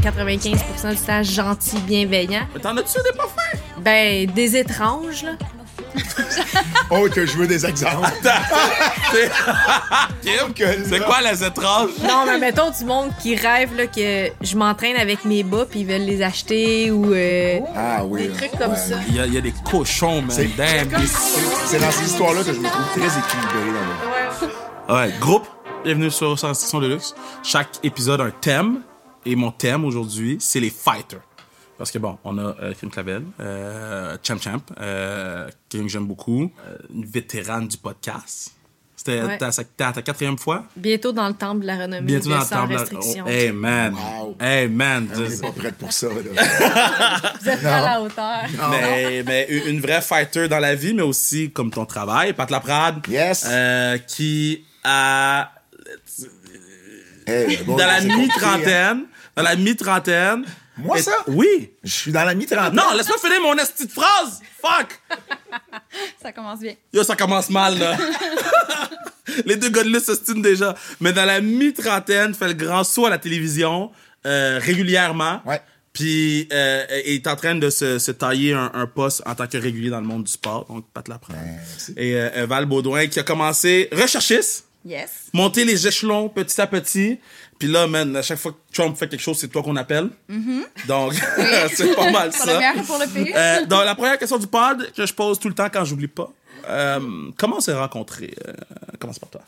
95% du temps gentil, bienveillant. Mais t'en as-tu des pas fins? Ben, des étranges, là. Oh, que je veux des exemples. C'est quoi les étranges? Non, mais mettons du monde qui rêve là, que je m'entraîne avec mes bas puis ils veulent les acheter ou euh, Ah oui. des trucs comme Ouais. ça. Il y, a, il y a des cochons, man. C'est- dans ces histoires-là que je me trouve très équilibré. Là, Ouais, groupe, bienvenue sur Sensation de Luxe. Chaque épisode a un thème. Et mon thème aujourd'hui, c'est les fighters. Parce que bon, on a euh, Kim Clavel, euh, Champ Champ, euh, quelqu'un que j'aime beaucoup, euh, une vétérane du podcast. C'était Ouais. ta, ta, ta quatrième fois? Bientôt dans le temple de la renommée, Bientôt de dans le sans temps. restriction. Oh, hey man, Wow. hey man. On n'est pas prête pour ça. Là. Vous êtes pas à la hauteur. mais, mais une vraie fighter dans la vie, mais aussi comme ton travail. Pat Laprade, Yes. euh, qui a Hey, bon, dans la hein. Dans la mi-trentaine. Moi, Et- ça? Oui. Je suis dans la mi-trentaine. Non, laisse-moi finir mon esti de phrase. Fuck. Ça commence bien. Yo, ça commence mal, là. Les deux gars de s'estiment déjà. Mais dans la mi-trentaine, fait le grand saut à la télévision euh, régulièrement. Ouais. Puis euh, est en train de se, se tailler un, un poste en tant que régulier dans le monde du sport. Donc, Pat Laprade. Merci. Et euh, Val Baudouin qui a commencé recherchiste, Yes. monter les échelons petit à petit. Puis là, man, à chaque fois que Trump fait quelque chose, c'est toi qu'on appelle. Donc, c'est pas mal ça. pour le. Euh, donc, la première question du pod que je pose tout le temps quand j'oublie pas. Euh, comment on s'est rencontrés? Euh, commence par toi?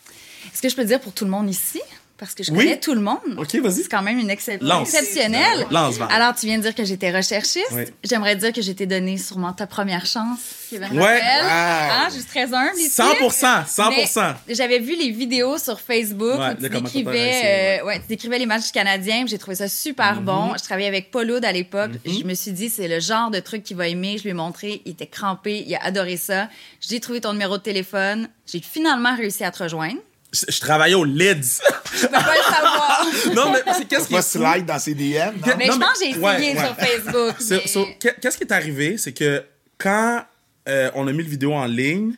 Est-ce que je peux dire pour tout le monde ici? Parce que je Oui. connais tout le monde. OK, vas-y. C'est quand même une excep- Lance. exceptionnelle. Lance. Alors, tu viens de dire que j'étais recherchiste. Oui. J'aimerais dire que j'étais donné sûrement ta première chance, Kevin Ouais. Wow. Hein, je suis très humble ici. 100%, 100%. Mais J'avais vu les vidéos sur Facebook Ouais, où tu décrivais, euh, ouais, tu décrivais les matchs du Canadien. puis J'ai trouvé ça super Mhm. bon. Je travaillais avec Paul Oud à l'époque. Je me suis dit, c'est le genre de truc qu'il va aimer. Je lui ai montré. Il était crampé. Il a adoré ça. J'ai trouvé ton numéro de téléphone. J'ai finalement réussi à te rejoindre. Je, je travaillais au Lids. Je peux pas le savoir. non, mais c'est qu'est-ce qui Pas slide dans ses DM. non? Mais Non, je mais- pense que j'ai essayé ouais, sur Facebook. Mais- so, qu'est- Qu'est-ce qui est arrivé, c'est que quand euh, on a mis le vidéo en ligne,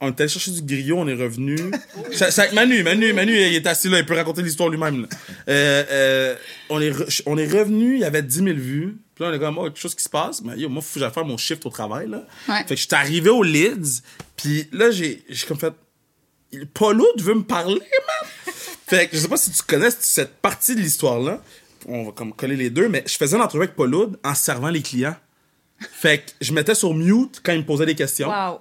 on est allé chercher du griot, on est revenu. C'est c'est avec Manu, Manu, Manu, il est assis là, il peut raconter l'histoire lui-même. là. Euh, euh, on, est re- on est revenu, il y avait 10 000 vues. Puis là, on est comme, oh, quelque chose qui se passe. Mais yo, moi, faut que j'aille faire mon shift au travail. Là. Ouais. Fait que je suis arrivé au Lids, puis là, j'ai j'ai comme fait, Paulo, tu veux me parler, man? fait que je sais pas si tu connais cette partie de l'histoire-là. On va comme coller les deux, mais je faisais une entrevue avec Paul en servant les clients. Fait que je mettais sur mute quand il me posait des questions. Wow.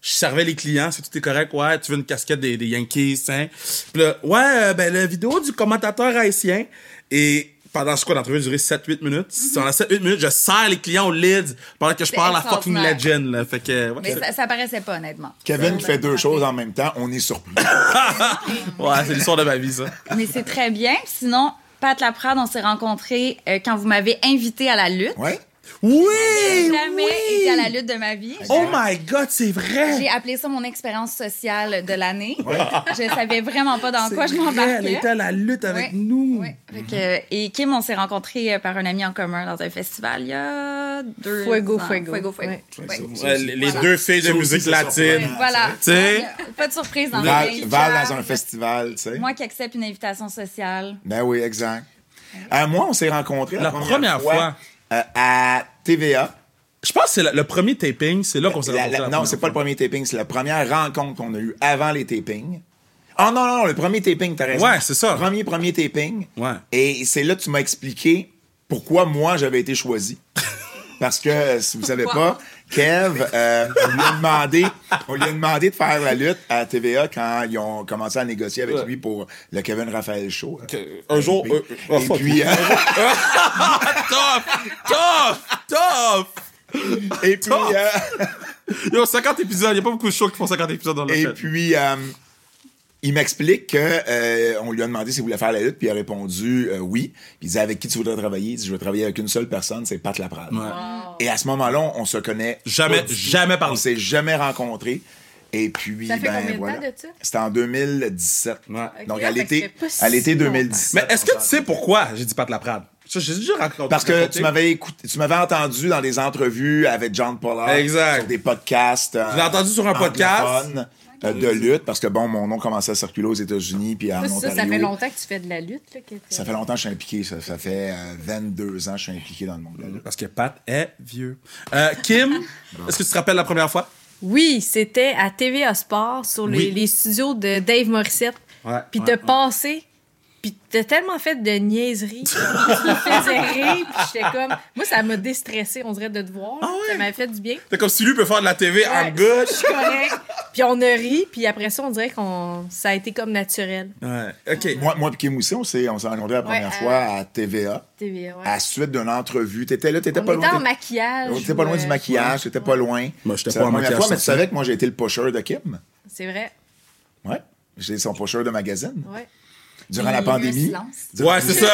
Je servais les clients, si tout est correct, ouais, tu veux une casquette des, des Yankees, hein. Puis là, ouais, euh, ben la vidéo du commentateur haïtien. Et pendant ce quoi, l'entrevue a duré 7-8 minutes. Dans la 7-8 minutes, je sers les clients au lead pendant que je parle à fucking legend, là. Fait que, ouais, Mais ça, ça paraissait pas, honnêtement. Kevin qui fait deux choses en même temps, on est surpris. ouais, c'est l'histoire de ma vie, ça. Mais c'est très bien. Sinon, Pat Laprade, on s'est rencontrés euh, quand vous m'avez invité à la lutte. Ouais? Oui! Jamais oui! été à la lutte de ma vie. Oh my god, c'est vrai! J'ai appelé ça mon expérience sociale de l'année. Je savais vraiment pas dans quoi je vrai, Elle m'embarquais. était à la lutte avec Ouais. nous. Ouais. Que- et Kim, on s'est rencontrés euh, par un ami en commun dans un festival il y a deux Fuego, ans. fuego. Fuego, fuego. Ouais. Ouais. Ouais, les les Voilà. deux filles de musique latine. Voilà. Tu sais? Pas de surprise dans Val, le Val dans un festival, tu sais. Moi qui accepte une invitation sociale. Ben oui, exact. Euh, moi, on s'est rencontrés la, La première fois. Euh, à TVA. Je pense que c'est le, premier taping, c'est là qu'on s'est rencontrés. non, c'est pas le premier taping, c'est la première rencontre qu'on a eue avant les tapings. Oh non, non, non, le premier taping, t'as raison. Ouais, c'est ça. Premier, premier taping. Ouais. Et c'est là que tu m'as expliqué pourquoi moi j'avais été choisi. Parce que, si vous savez pas, Kev, euh, on, lui a demandé, on lui a demandé de faire la lutte à TVA quand ils ont commencé à négocier avec Ouais. lui pour le Kevin Raphaël Show. Un jour. Et, euh, oh, et puis, euh, Tough! Tough! Tough! et puis, euh, Yo, 50 épisodes, il y a pas beaucoup de shows qui font 50 épisodes dans le Et fait. puis, euh, il m'explique que euh, on lui a demandé s'il voulait faire la lutte, puis il a répondu euh, oui. Puis il disait avec qui tu voudrais travailler? Il dit je veux travailler avec une seule personne, c'est Pat Laprade. Ouais. Et à ce moment-là, on, on se connaît Jamais- pas jamais parlé. On s'est jamais rencontrés. Et puis, Ça fait ben combien de voilà. temps de ça? C'était en 2017. Ouais. Donc, Ok, à l'été, à l'été longtemps. 2017. Mais est-ce que tu sais pourquoi? J'ai dit Pat Laprade? Ça, j'ai déjà raconté. Parce que raconté. tu m'avais écouté, tu m'avais entendu dans des entrevues avec John Pollard. Exact. Sur des podcasts. euh, Je l'ai entendu sur un podcast. Euh, de lutte, parce que bon, mon nom commençait à circuler aux États-Unis, puis en Ça, ça, Ontario. ça fait longtemps que tu fais de la lutte. Là, que Ça fait longtemps que je suis impliqué. Ça, ça fait euh, 22 ans que je suis impliqué dans le monde de la lutte. Parce que Pat est vieux. Euh, Kim, est-ce que tu te rappelles la première fois? Oui, c'était à TVA Sport sur les, Oui. les studios de Dave Morissette. Ouais, Puis ouais, t'as ouais. passé, puis t'as tellement fait de niaiseries. tu me faisais rire, puis j'étais comme... Moi, ça m'a déstressé, on dirait, de te voir. Ah ouais? Ça m'a fait du bien. C'est comme si lui peut faire de la TV en Ouais, good. Je suis correct. Puis on a ri, puis après ça, on dirait qu'on ça a été comme naturel. Ouais, OK. Moi, moi et Kim aussi, on s'est, on s'est rencontrés la première Ouais, fois à TVA, TVA, ouais. à la suite d'une entrevue. T'étais là, t'étais on pas était loin. en maquillage. T'étais pas loin du euh, maquillage, t'étais pas loin. Moi, j'étais pas la en première maquillage fois, mais tu savais que moi, j'ai été le pusher de Kim. C'est vrai, Ouais. J'étais son pusher de magazine. ouais. Durant la pandémie. Durant- Ouais, c'est ça.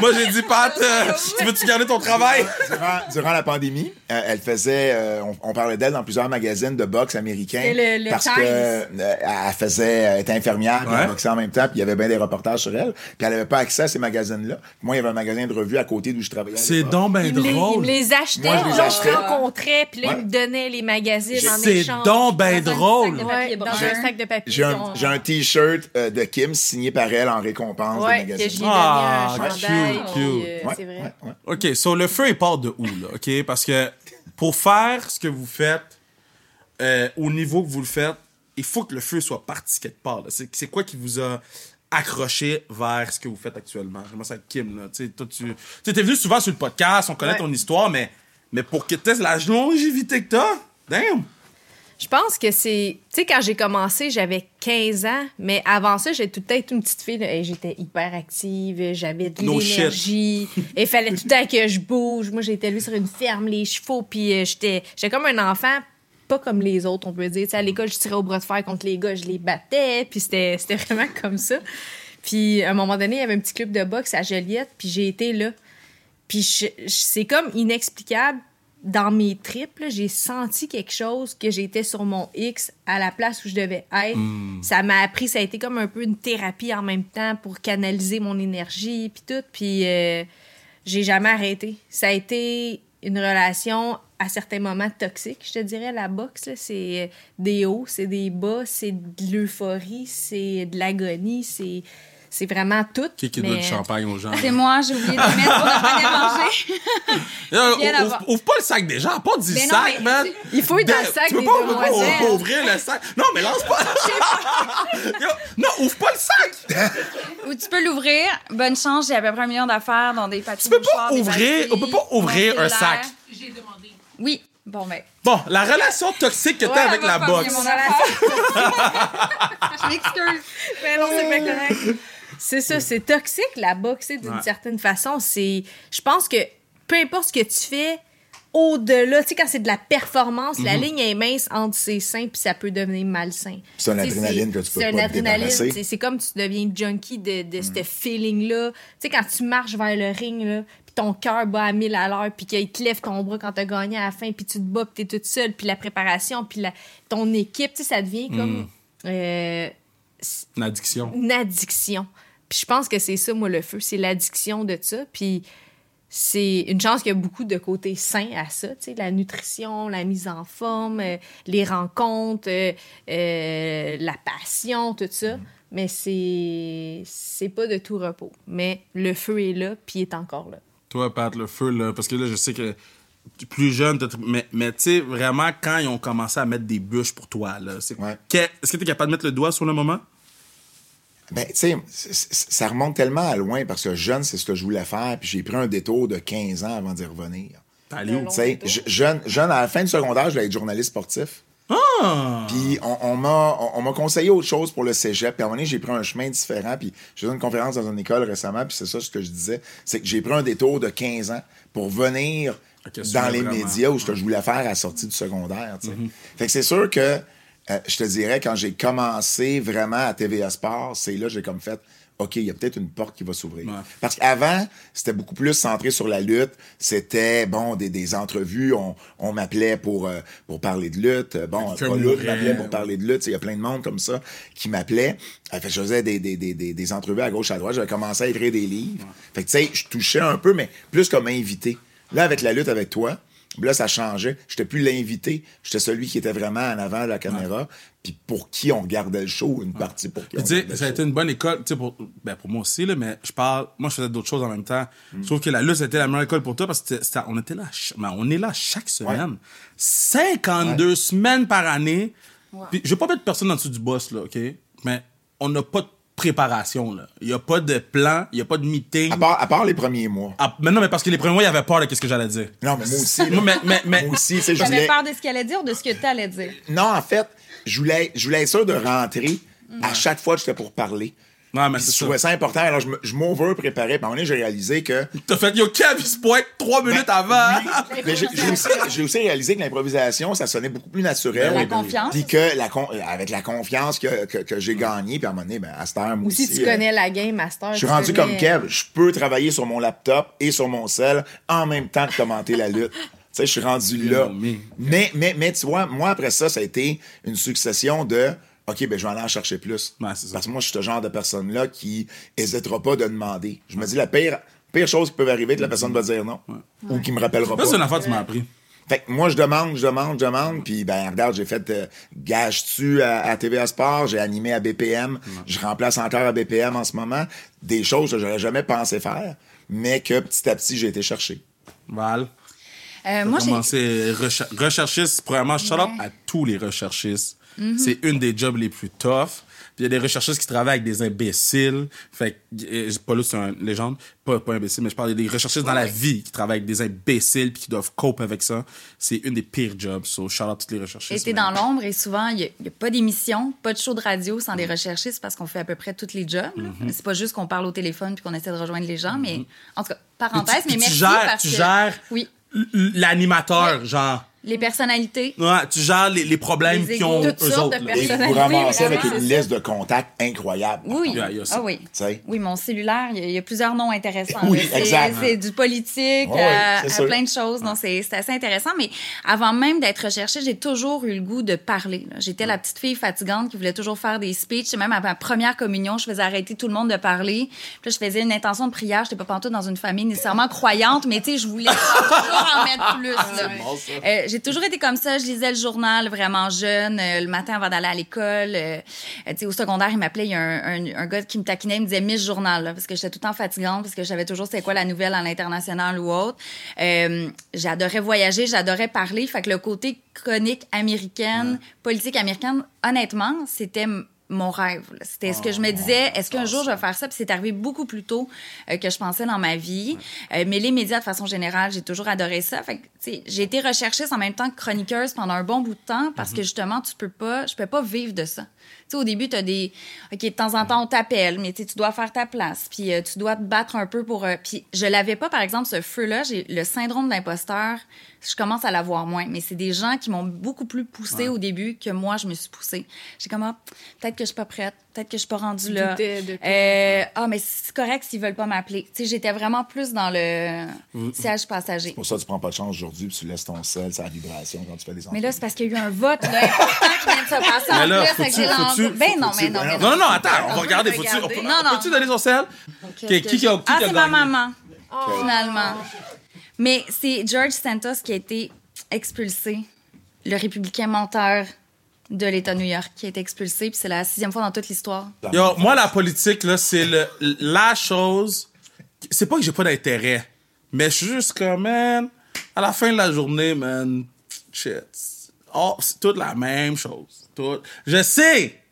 Moi, j'ai dit, Pat, euh, tu veux-tu garder ton travail? Durant, durant la pandémie, euh, elle faisait, euh, on, on parlait d'elle dans plusieurs magazines de boxe américains. Le- le parce Times. que euh, elle faisait, elle était infirmière, puis Ouais. elle boxait en même temps, puis il y avait bien des reportages sur elle. Puis elle avait pas accès à ces magazines-là. Moi, il y avait un magasin de revue à côté d'où je travaillais. C'est donc ben Il me, les, il drôle. me les achetait, Moi, je les achetais. rencontrait, puis là, Ouais. il me donnait les magazines en C'est échange. donc ben Dans un drôle. sac de Ouais, papier dans un sac de papier. J'ai un, un t-shirt euh, de Kim signé par elle en récompense Ouais, du que magazine. j'y ai donné Ah, un chandail. cute. euh, Ouais, c'est vrai. ouais, ouais. OK, so le feu, il part de où, là? OK? Parce que pour faire ce que vous faites, euh, au niveau que vous le faites, il faut que le feu soit parti quelque part. là. C'est c'est quoi qui vous a accroché vers ce que vous faites actuellement? J'aimerais ça avec Kim, là. Tu sais, toi, tu tu sais, t'es venu souvent sur le podcast, on connaît Ouais. ton histoire, mais, mais pour que tu aies la longévité que t'as, damn! Je pense que c'est. Tu sais, quand j'ai commencé, j'avais 15 ans, mais avant ça, j'étais tout le temps été une petite fille. là, et J'étais hyper active, j'avais de No l'énergie. Et il fallait tout le temps que je bouge. Moi, j'étais élevée sur une ferme, les chevaux, puis euh, j'étais j'étais comme un enfant, pas comme les autres, on peut dire. Tu sais, à l'école, je tirais au bras de fer contre les gars, je les battais, puis c'était c'était vraiment comme ça. Puis à un moment donné, il y avait un petit club de boxe à Joliette, puis j'ai été là. Puis c'est comme inexplicable. Dans mes tripes, j'ai senti quelque chose que j'étais sur mon X à la place où je devais être. Ça m'a appris, ça a été comme un peu une thérapie en même temps pour canaliser mon énergie puis tout. Puis euh, j'ai jamais arrêté. Ça a été une relation à certains moments toxique, je te dirais, la boxe. C'est des hauts, c'est des bas, c'est de l'euphorie, c'est de l'agonie, c'est c'est vraiment tout. Qui qui mais- donne du champagne aux gens? C'est moi, j'ai oublié de mettre pour ne pas ouvre, pas le sac des gens, pas du Mais non, sac, mais man! Il faut être dans le sac tu peux des pas ouvrir- le sac. Non, mais lance pas! Non, ouvre pas le sac! Ou tu peux l'ouvrir. Bonne chance, j'ai à peu près un million d'affaires dans des papiers Tu peux pas ouvrir- on peut pas ouvrir un sac. Oui. Bon, ben. Bon, la relation toxique que t'as avec la boxe. mon. Je m'excuse. Mais non, c'est pas correct. C'est ça, c'est toxique la boxe, tu sais, d'une Ouais. certaine façon. C'est, je pense que peu importe ce que tu fais, au-delà, tu sais, quand c'est de la performance, Mhm. la ligne est mince entre ses seins puis ça peut devenir malsain. C'est sais, adrénaline que tu peux c'est pas adrénaline, c'est- C'est comme tu deviens junkie de, Mhm. de ce feeling-là. Tu sais, quand tu marches vers le ring, là, puis ton cœur bat à 1000 à l'heure, puis qu'il te lève ton bras quand t'as gagné à la fin, puis tu te bats, puis t'es toute seule, puis la préparation, puis la- ton équipe, tu sais, ça devient Mhm. comme... euh, Une addiction. une addiction. Puis je pense que c'est ça, moi, le feu. C'est l'addiction de ça. Puis c'est une chance qu'il y a beaucoup de côtés sains à ça. Tu sais, la nutrition, la mise en forme, euh, les rencontres, euh, euh, la passion, tout ça. Mais c'est c'est pas de tout repos. Mais le feu est là, puis il est encore là. Toi, Pat, le feu, là, parce que là, je sais que plus jeune, mais, mais tu sais, vraiment, quand ils ont commencé à mettre des bûches pour toi, là, c'est- Ouais. que- est-ce que t'es capable de mettre le doigt sur le moment? Ben, tu sais, ça remonte tellement à loin parce que jeune, c'est ce que je voulais faire, puis j'ai pris un détour de 15 ans avant d'y revenir. Allé où? je- jeune, jeune, à la fin du secondaire, je voulais être journaliste sportif. Ah! Puis on, on m'a on, on m'a conseillé autre chose pour le cégep. Puis à un moment donné, j'ai pris un chemin différent. Puis j'ai donné une conférence dans une école récemment. Puis c'est ça ce que je disais. C'est que j'ai pris un détour de 15 ans pour venir dans les vraiment. médias où ce que je voulais faire à la sortie du secondaire. tu sais. Fait que c'est sûr que euh, je te dirais, quand j'ai commencé vraiment à TVA Sport, c'est là que j'ai comme fait. OK, il y a peut-être une porte qui va s'ouvrir. Ouais. Parce qu'avant, c'était beaucoup plus centré sur la lutte. C'était, bon, des, des entrevues. On, on m'appelait pour, euh, pour parler de lutte. Bon, pas lutte, mourait. m'appelait pour parler de lutte. Il y a plein de monde comme ça qui m'appelait. Euh, fait que je faisais des, des, des, des, des entrevues à gauche, à droite. J'avais commencé à écrire des livres. Fait que, tu sais, je touchais un peu, mais plus comme invité. Là, avec la lutte avec toi, Là, ça changeait. J'étais plus l'invité. J'étais celui qui était vraiment en avant de la caméra. Puis pour qui on regardait le show, une partie pour qui on Puis, tu sais, regardait le ça a show. été une bonne école, pour, ben, pour moi aussi, là, mais je parle, moi, je faisais d'autres choses en même temps. Mm. Je trouve que la lutte, c'était la meilleure école pour toi parce que c'était- c'était- on était là, ben, on est là chaque semaine. 52 semaines par année. Puis, je vais pas mettre personne en dessous du boss, là, OK? Mais on n'a pas de préparation, là. Il y a pas de plan, il y a pas de meeting. À part, à part les premiers mois. Ah, mais non, mais parce que les premiers mois, il y avait peur de ce que j'allais dire. Non, mais moi aussi. Moi, mais, mais, mais, moi aussi, je J'avais voulais... peur de ce qu'elle allait dire ou de ce que tu allais dire? Non, en fait, je voulais, je voulais être sûr de rentrer à chaque fois que j'étais pour parler. Mais c'est je trouvais ça important. Alors, je me- je m'over-préparais. Puis à un moment donné, j'ai réalisé que... T'as fait, yo, Kev, il se pointe trois minutes avant. Oui, mais j'ai j'ai aussi, j'ai aussi réalisé que l'improvisation, ça sonnait beaucoup plus naturel. La confiance. Puis que la con- avec la confiance que, que, que j'ai gagnée, puis à un moment donné, ben, à cette heure, moi Ou si tu euh, connais la game master. Je suis rendu connais- comme Kev. Je peux travailler sur mon laptop et sur mon cell en même temps que commenter la lutte. Tu sais, je suis rendu là. mais- Mais, mais, mais tu vois, moi, après ça, ça a été une succession de OK, ben, je vais aller en chercher plus. Ouais, c'est ça. Parce que moi, je suis ce genre de personne-là qui hésitera pas de demander. Je me dis, la pire, pire chose qui peut arriver, que la personne va dire non. Ou qui me rappellera pas. Ça, c'est une affaire que tu m'as appris. Fait que moi, je demande, je demande, je demande. Puis, ben, regarde, j'ai fait euh, gage-tu à, à TVA Sport, j'ai animé à BPM, je remplace encore à BPM en ce moment. Des choses que j'aurais jamais pensé faire, mais que petit à petit, j'ai été chercher. Val? Euh, moi, j'ai. commencé recher- recherchiste. Premièrement, shout out à tous les recherchistes. Mm-hmm. C'est une des jobs les plus tough. Puis il y a des recherchistes qui travaillent avec des imbéciles. Fait que, euh, pas là, c'est une légende. Pas, pas imbécile, mais je parle des recherchistes dans la vie qui travaillent avec des imbéciles puis qui doivent cope avec ça. C'est une des pires jobs. So, shout out à tous les recherchistes. J'étais dans l'ombre et souvent, il n'y a, pas d'émission, pas de show de radio sans des recherchistes parce qu'on fait à peu près tous les jobs. là. C'est pas juste qu'on parle au téléphone puis qu'on essaie de rejoindre les gens, mais en tout cas, parenthèse, Puis tu- mais puis tu merci gères- parce tu que- gères- Oui, L'animateur, genre. Les personnalités. Ouais, tu gères les, les problèmes Les qu'ils ont eux sortes autres. de. Et vous ramassez avec une liste de contacts incroyable. Oui, ah oui. Tu sais? Oui, mon cellulaire, il y, a- il y a plusieurs noms intéressants. Oui. C'est- exact. C'est du politique Oui, à, c'est à plein de choses. Donc, c'est c'est assez intéressant. Mais avant même d'être recherchée, j'ai toujours eu le goût de parler. J'étais la petite fille fatigante qui voulait toujours faire des speeches. Même à ma première communion, je faisais arrêter tout le monde de parler. Puis là, je faisais une intention de prière. J'étais pas pantoute dans une famille nécessairement croyante, mais tu sais, je voulais toujours en mettre plus. J'ai toujours été comme ça. Je lisais le journal vraiment jeune, euh, le matin avant d'aller à l'école. euh, euh, tu sais, au secondaire, il m'appelait. Il y a un, un, un gars qui me taquinait, il me disait Miss Journal, là, parce que j'étais tout le temps fatigante, parce que je savais toujours c'était quoi la nouvelle à l'international ou autre. Euh, j'adorais voyager, j'adorais parler. Fait que le côté chronique américaine, politique américaine, honnêtement, c'était mon rêve. C'était ce que je me disais, est-ce qu'un jour je vais faire ça? Puis c'est arrivé beaucoup plus tôt euh, que je pensais dans ma vie. Euh, mais les médias, de façon générale, j'ai toujours adoré ça. Fait j'ai été recherchiste en même temps que chroniqueuse pendant un bon bout de temps parce que justement, tu peux pas, je peux pas vivre de ça. Tu sais, au début, tu as des. OK, de temps en temps, on t'appelle, mais tu dois faire ta place. Puis euh, tu dois te battre un peu pour. puis je l'avais pas, par exemple, ce feu-là. J'ai le syndrome d'imposteur. Je commence à l'avoir moins. Mais c'est des gens qui m'ont beaucoup plus poussé au début que moi, je me suis poussée. J'ai comme, ah, peut-être que je suis pas prête. Peut-être que je suis pas rendue là. De. Euh, ah, mais c'est correct s'ils veulent pas m'appeler. Tu sais, j'étais vraiment plus dans le siège passager. Pour ça, tu prends pas de chance aujourd'hui, puis tu laisses ton sel, sa vibration quand tu fais des Mais entrevues. là, c'est parce qu'il y a eu un vote là, important qui vient de se passer en Mais là, plus. que l'en- Ben non, mais non, mais Non, non, non, attends, on va regarder. Faut-tu, on peut- Non, non. peux-tu donner son sel? Qui, qui, qui qui Ah, qui a c'est ma maman, finalement. Mais c'est George Santos qui a été expulsé, le républicain menteur de l'État de New York, qui a été expulsé, puis c'est la sixième fois dans toute l'histoire. Yo, moi, la politique, là, c'est la chose. C'est pas que j'ai pas d'intérêt, mais je suis juste comme, man, à la fin de la journée, man, shit. Oh, c'est toute la même chose. Tout. Je sais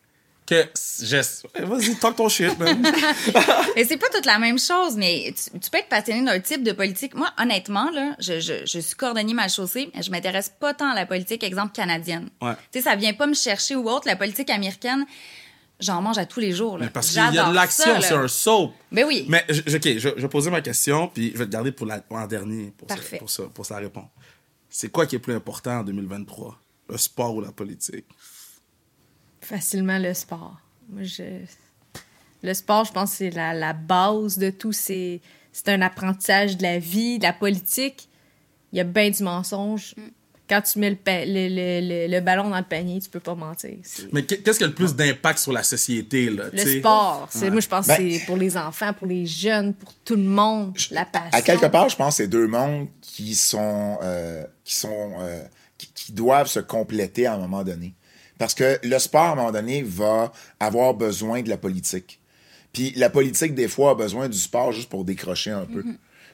que. Je... Vas-y, talk ton shit, man. Et c'est pas toute la même chose, mais tu, tu peux être passionné d'un type de politique. Moi, honnêtement, là, je, je, je suis cordonnier mal chaussée, mais je m'intéresse pas tant à la politique, exemple, canadienne. Ouais. Tu sais, ça vient pas me chercher ou autre. La politique américaine, j'en mange à tous les jours. Là. Mais parce qu'il y a de l'action, c'est un soap. Ben oui. Mais, OK, je, je vais poser ma question, puis je vais te garder pour, la, pour en dernier, pour, ça, pour, ça, pour ça répondre. C'est quoi qui est plus important en 2023? Le sport ou la politique? Facilement le sport. Moi, je... Le sport, je pense, c'est la, la base de tout. C'est c'est un apprentissage de la vie, de la politique. Il y a bien du mensonge. quand tu mets le, pa- le, le, le- le ballon dans le panier, tu peux pas mentir. C'est- Mais qu'est- qu'est-ce qui a le plus d'impact sur la société, là? Le sport, c'est, moi je pense Ben- que c'est pour les enfants, pour les jeunes, pour tout le monde, la passion. À quelque part, je pense que c'est deux mondes qui sont, euh, qui sont, euh, qui, qui doivent se compléter à un moment donné. Parce que le sport, à un moment donné, va avoir besoin de la politique. Puis la politique, des fois, a besoin du sport juste pour décrocher un peu.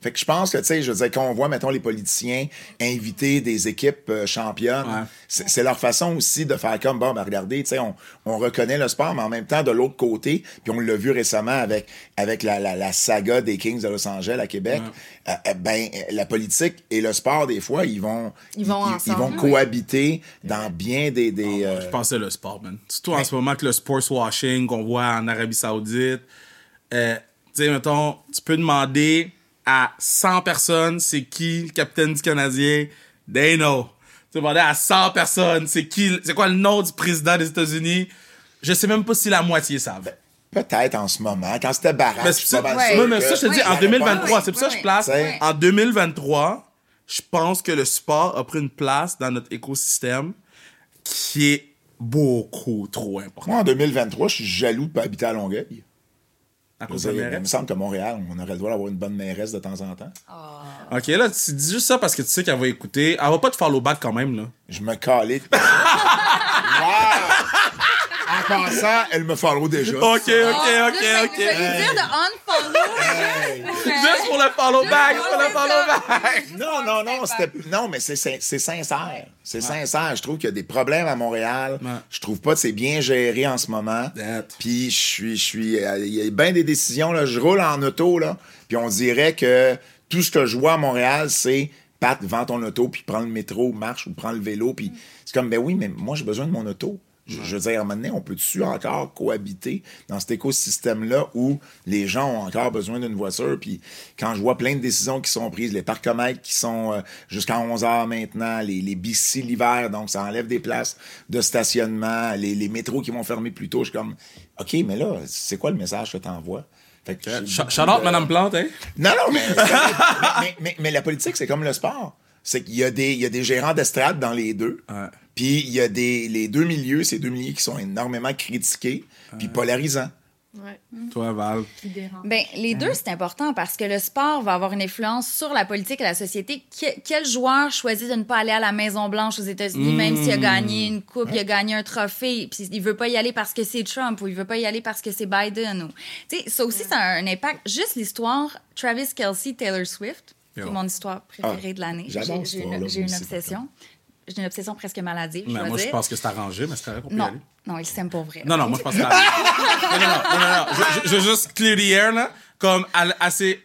Fait que je pense que, tu sais, je veux dire, quand on voit, mettons, les politiciens inviter des équipes euh, championnes, Ouais. c'est leur façon aussi de faire comme, bon, ben regardez, tu sais, on, on reconnaît le sport, mais en même temps, de l'autre côté, puis on l'a vu récemment avec, avec la, la, la saga des Kings de Los Angeles à Québec, euh, euh, ben, la politique et le sport, des fois, ils vont, Ils vont ils, ensemble. vont cohabiter dans bien des... des euh, Je pensais le sport, man. Surtout en ce moment que le sports washing qu'on voit en Arabie Saoudite. Euh, tu sais, mettons, tu peux demander à 100 personnes c'est qui le capitaine du Canadien? They know. Tu demander à 100 personnes c'est qui, c'est quoi le nom du président des États-Unis? Je sais même pas si la moitié savent. Peut-être en ce moment, quand c'était Barack, Mais je suis c'est ouais. mais que ça, je te dis, en réponse- 2023, c'est pour ça que je place. En 2023, je pense que le sport a pris une place dans notre écosystème qui est beaucoup trop important. Moi, en 2023, je suis jaloux de pas habiter à Longueuil. À cause de il me semble qu'à Montréal, on aurait le droit d'avoir une bonne mairesse de temps en temps. Ok, là, tu dis juste ça parce que tu sais qu'elle va écouter. Elle va pas te follow back quand même, là. Je me calais. passant, elle me follow déjà. Ok, ok, ok, Là, ok. Je vais lui dire de unfollow. Juste pour le follow back, pour le follow back. Non, non, non, c'était, non, mais c'est, sincère. C'est sincère. Je trouve qu'il y a des problèmes à Montréal. Ouais. Je trouve pas que c'est bien géré en ce moment. That. Puis je suis, je suis, euh, il y a bien des décisions, là. Je roule en auto, là. Puis on dirait que tout ce que je vois à Montréal, c'est Pat, vends ton auto, puis prends le métro, marche ou prends le vélo. Puis c'est comme, ben oui, mais moi, j'ai besoin de mon auto. Je, je veux dire, maintenant, on peut-tu encore cohabiter dans cet écosystème-là où les gens ont encore besoin d'une voiture? Puis quand je vois plein de décisions qui sont prises, les parcomètres qui sont euh, jusqu'à 11 heures maintenant, les, les bici l'hiver, donc ça enlève des places de stationnement, les, les métros qui vont fermer plus tôt, je suis comme, OK, mais là, c'est quoi le message que tu envoies? Fait que de- Madame Plante, hein? non, non, mais, mais, mais, mais- mais la politique, c'est comme le sport. C'est qu'il y a des, il y a des gérants d'estrade dans les deux. Ouais. Puis il y a des, les deux milieux, ces deux milieux qui sont énormément critiqués, puis polarisants. Ouais, Toi, Val? qui dérange. Ben, les deux, c'est important parce que le sport va avoir une influence sur la politique et la société. Que- quel joueur choisit de ne pas aller à la Maison-Blanche aux États-Unis, même s'il a gagné une coupe, il a gagné un trophée, puis il veut pas y aller parce que c'est Trump ou il veut pas y aller parce que c'est Biden? Ou... Tu sais, ça aussi, ça a un impact. Juste l'histoire Travis Kelsey, Taylor Swift, c'est mon histoire préférée Ah, de l'année. J'ai- une, obsession. J'ai une obsession presque maladive, Mais moi, je pense que c'est arrangé, mais c'est correct, y Non, aller. non, il s'aime pour vrai. Non, non, moi, je pense que c'est arrangé. non, non, non, non, non, non. Je, veux juste clear the air, là. Comme, ces-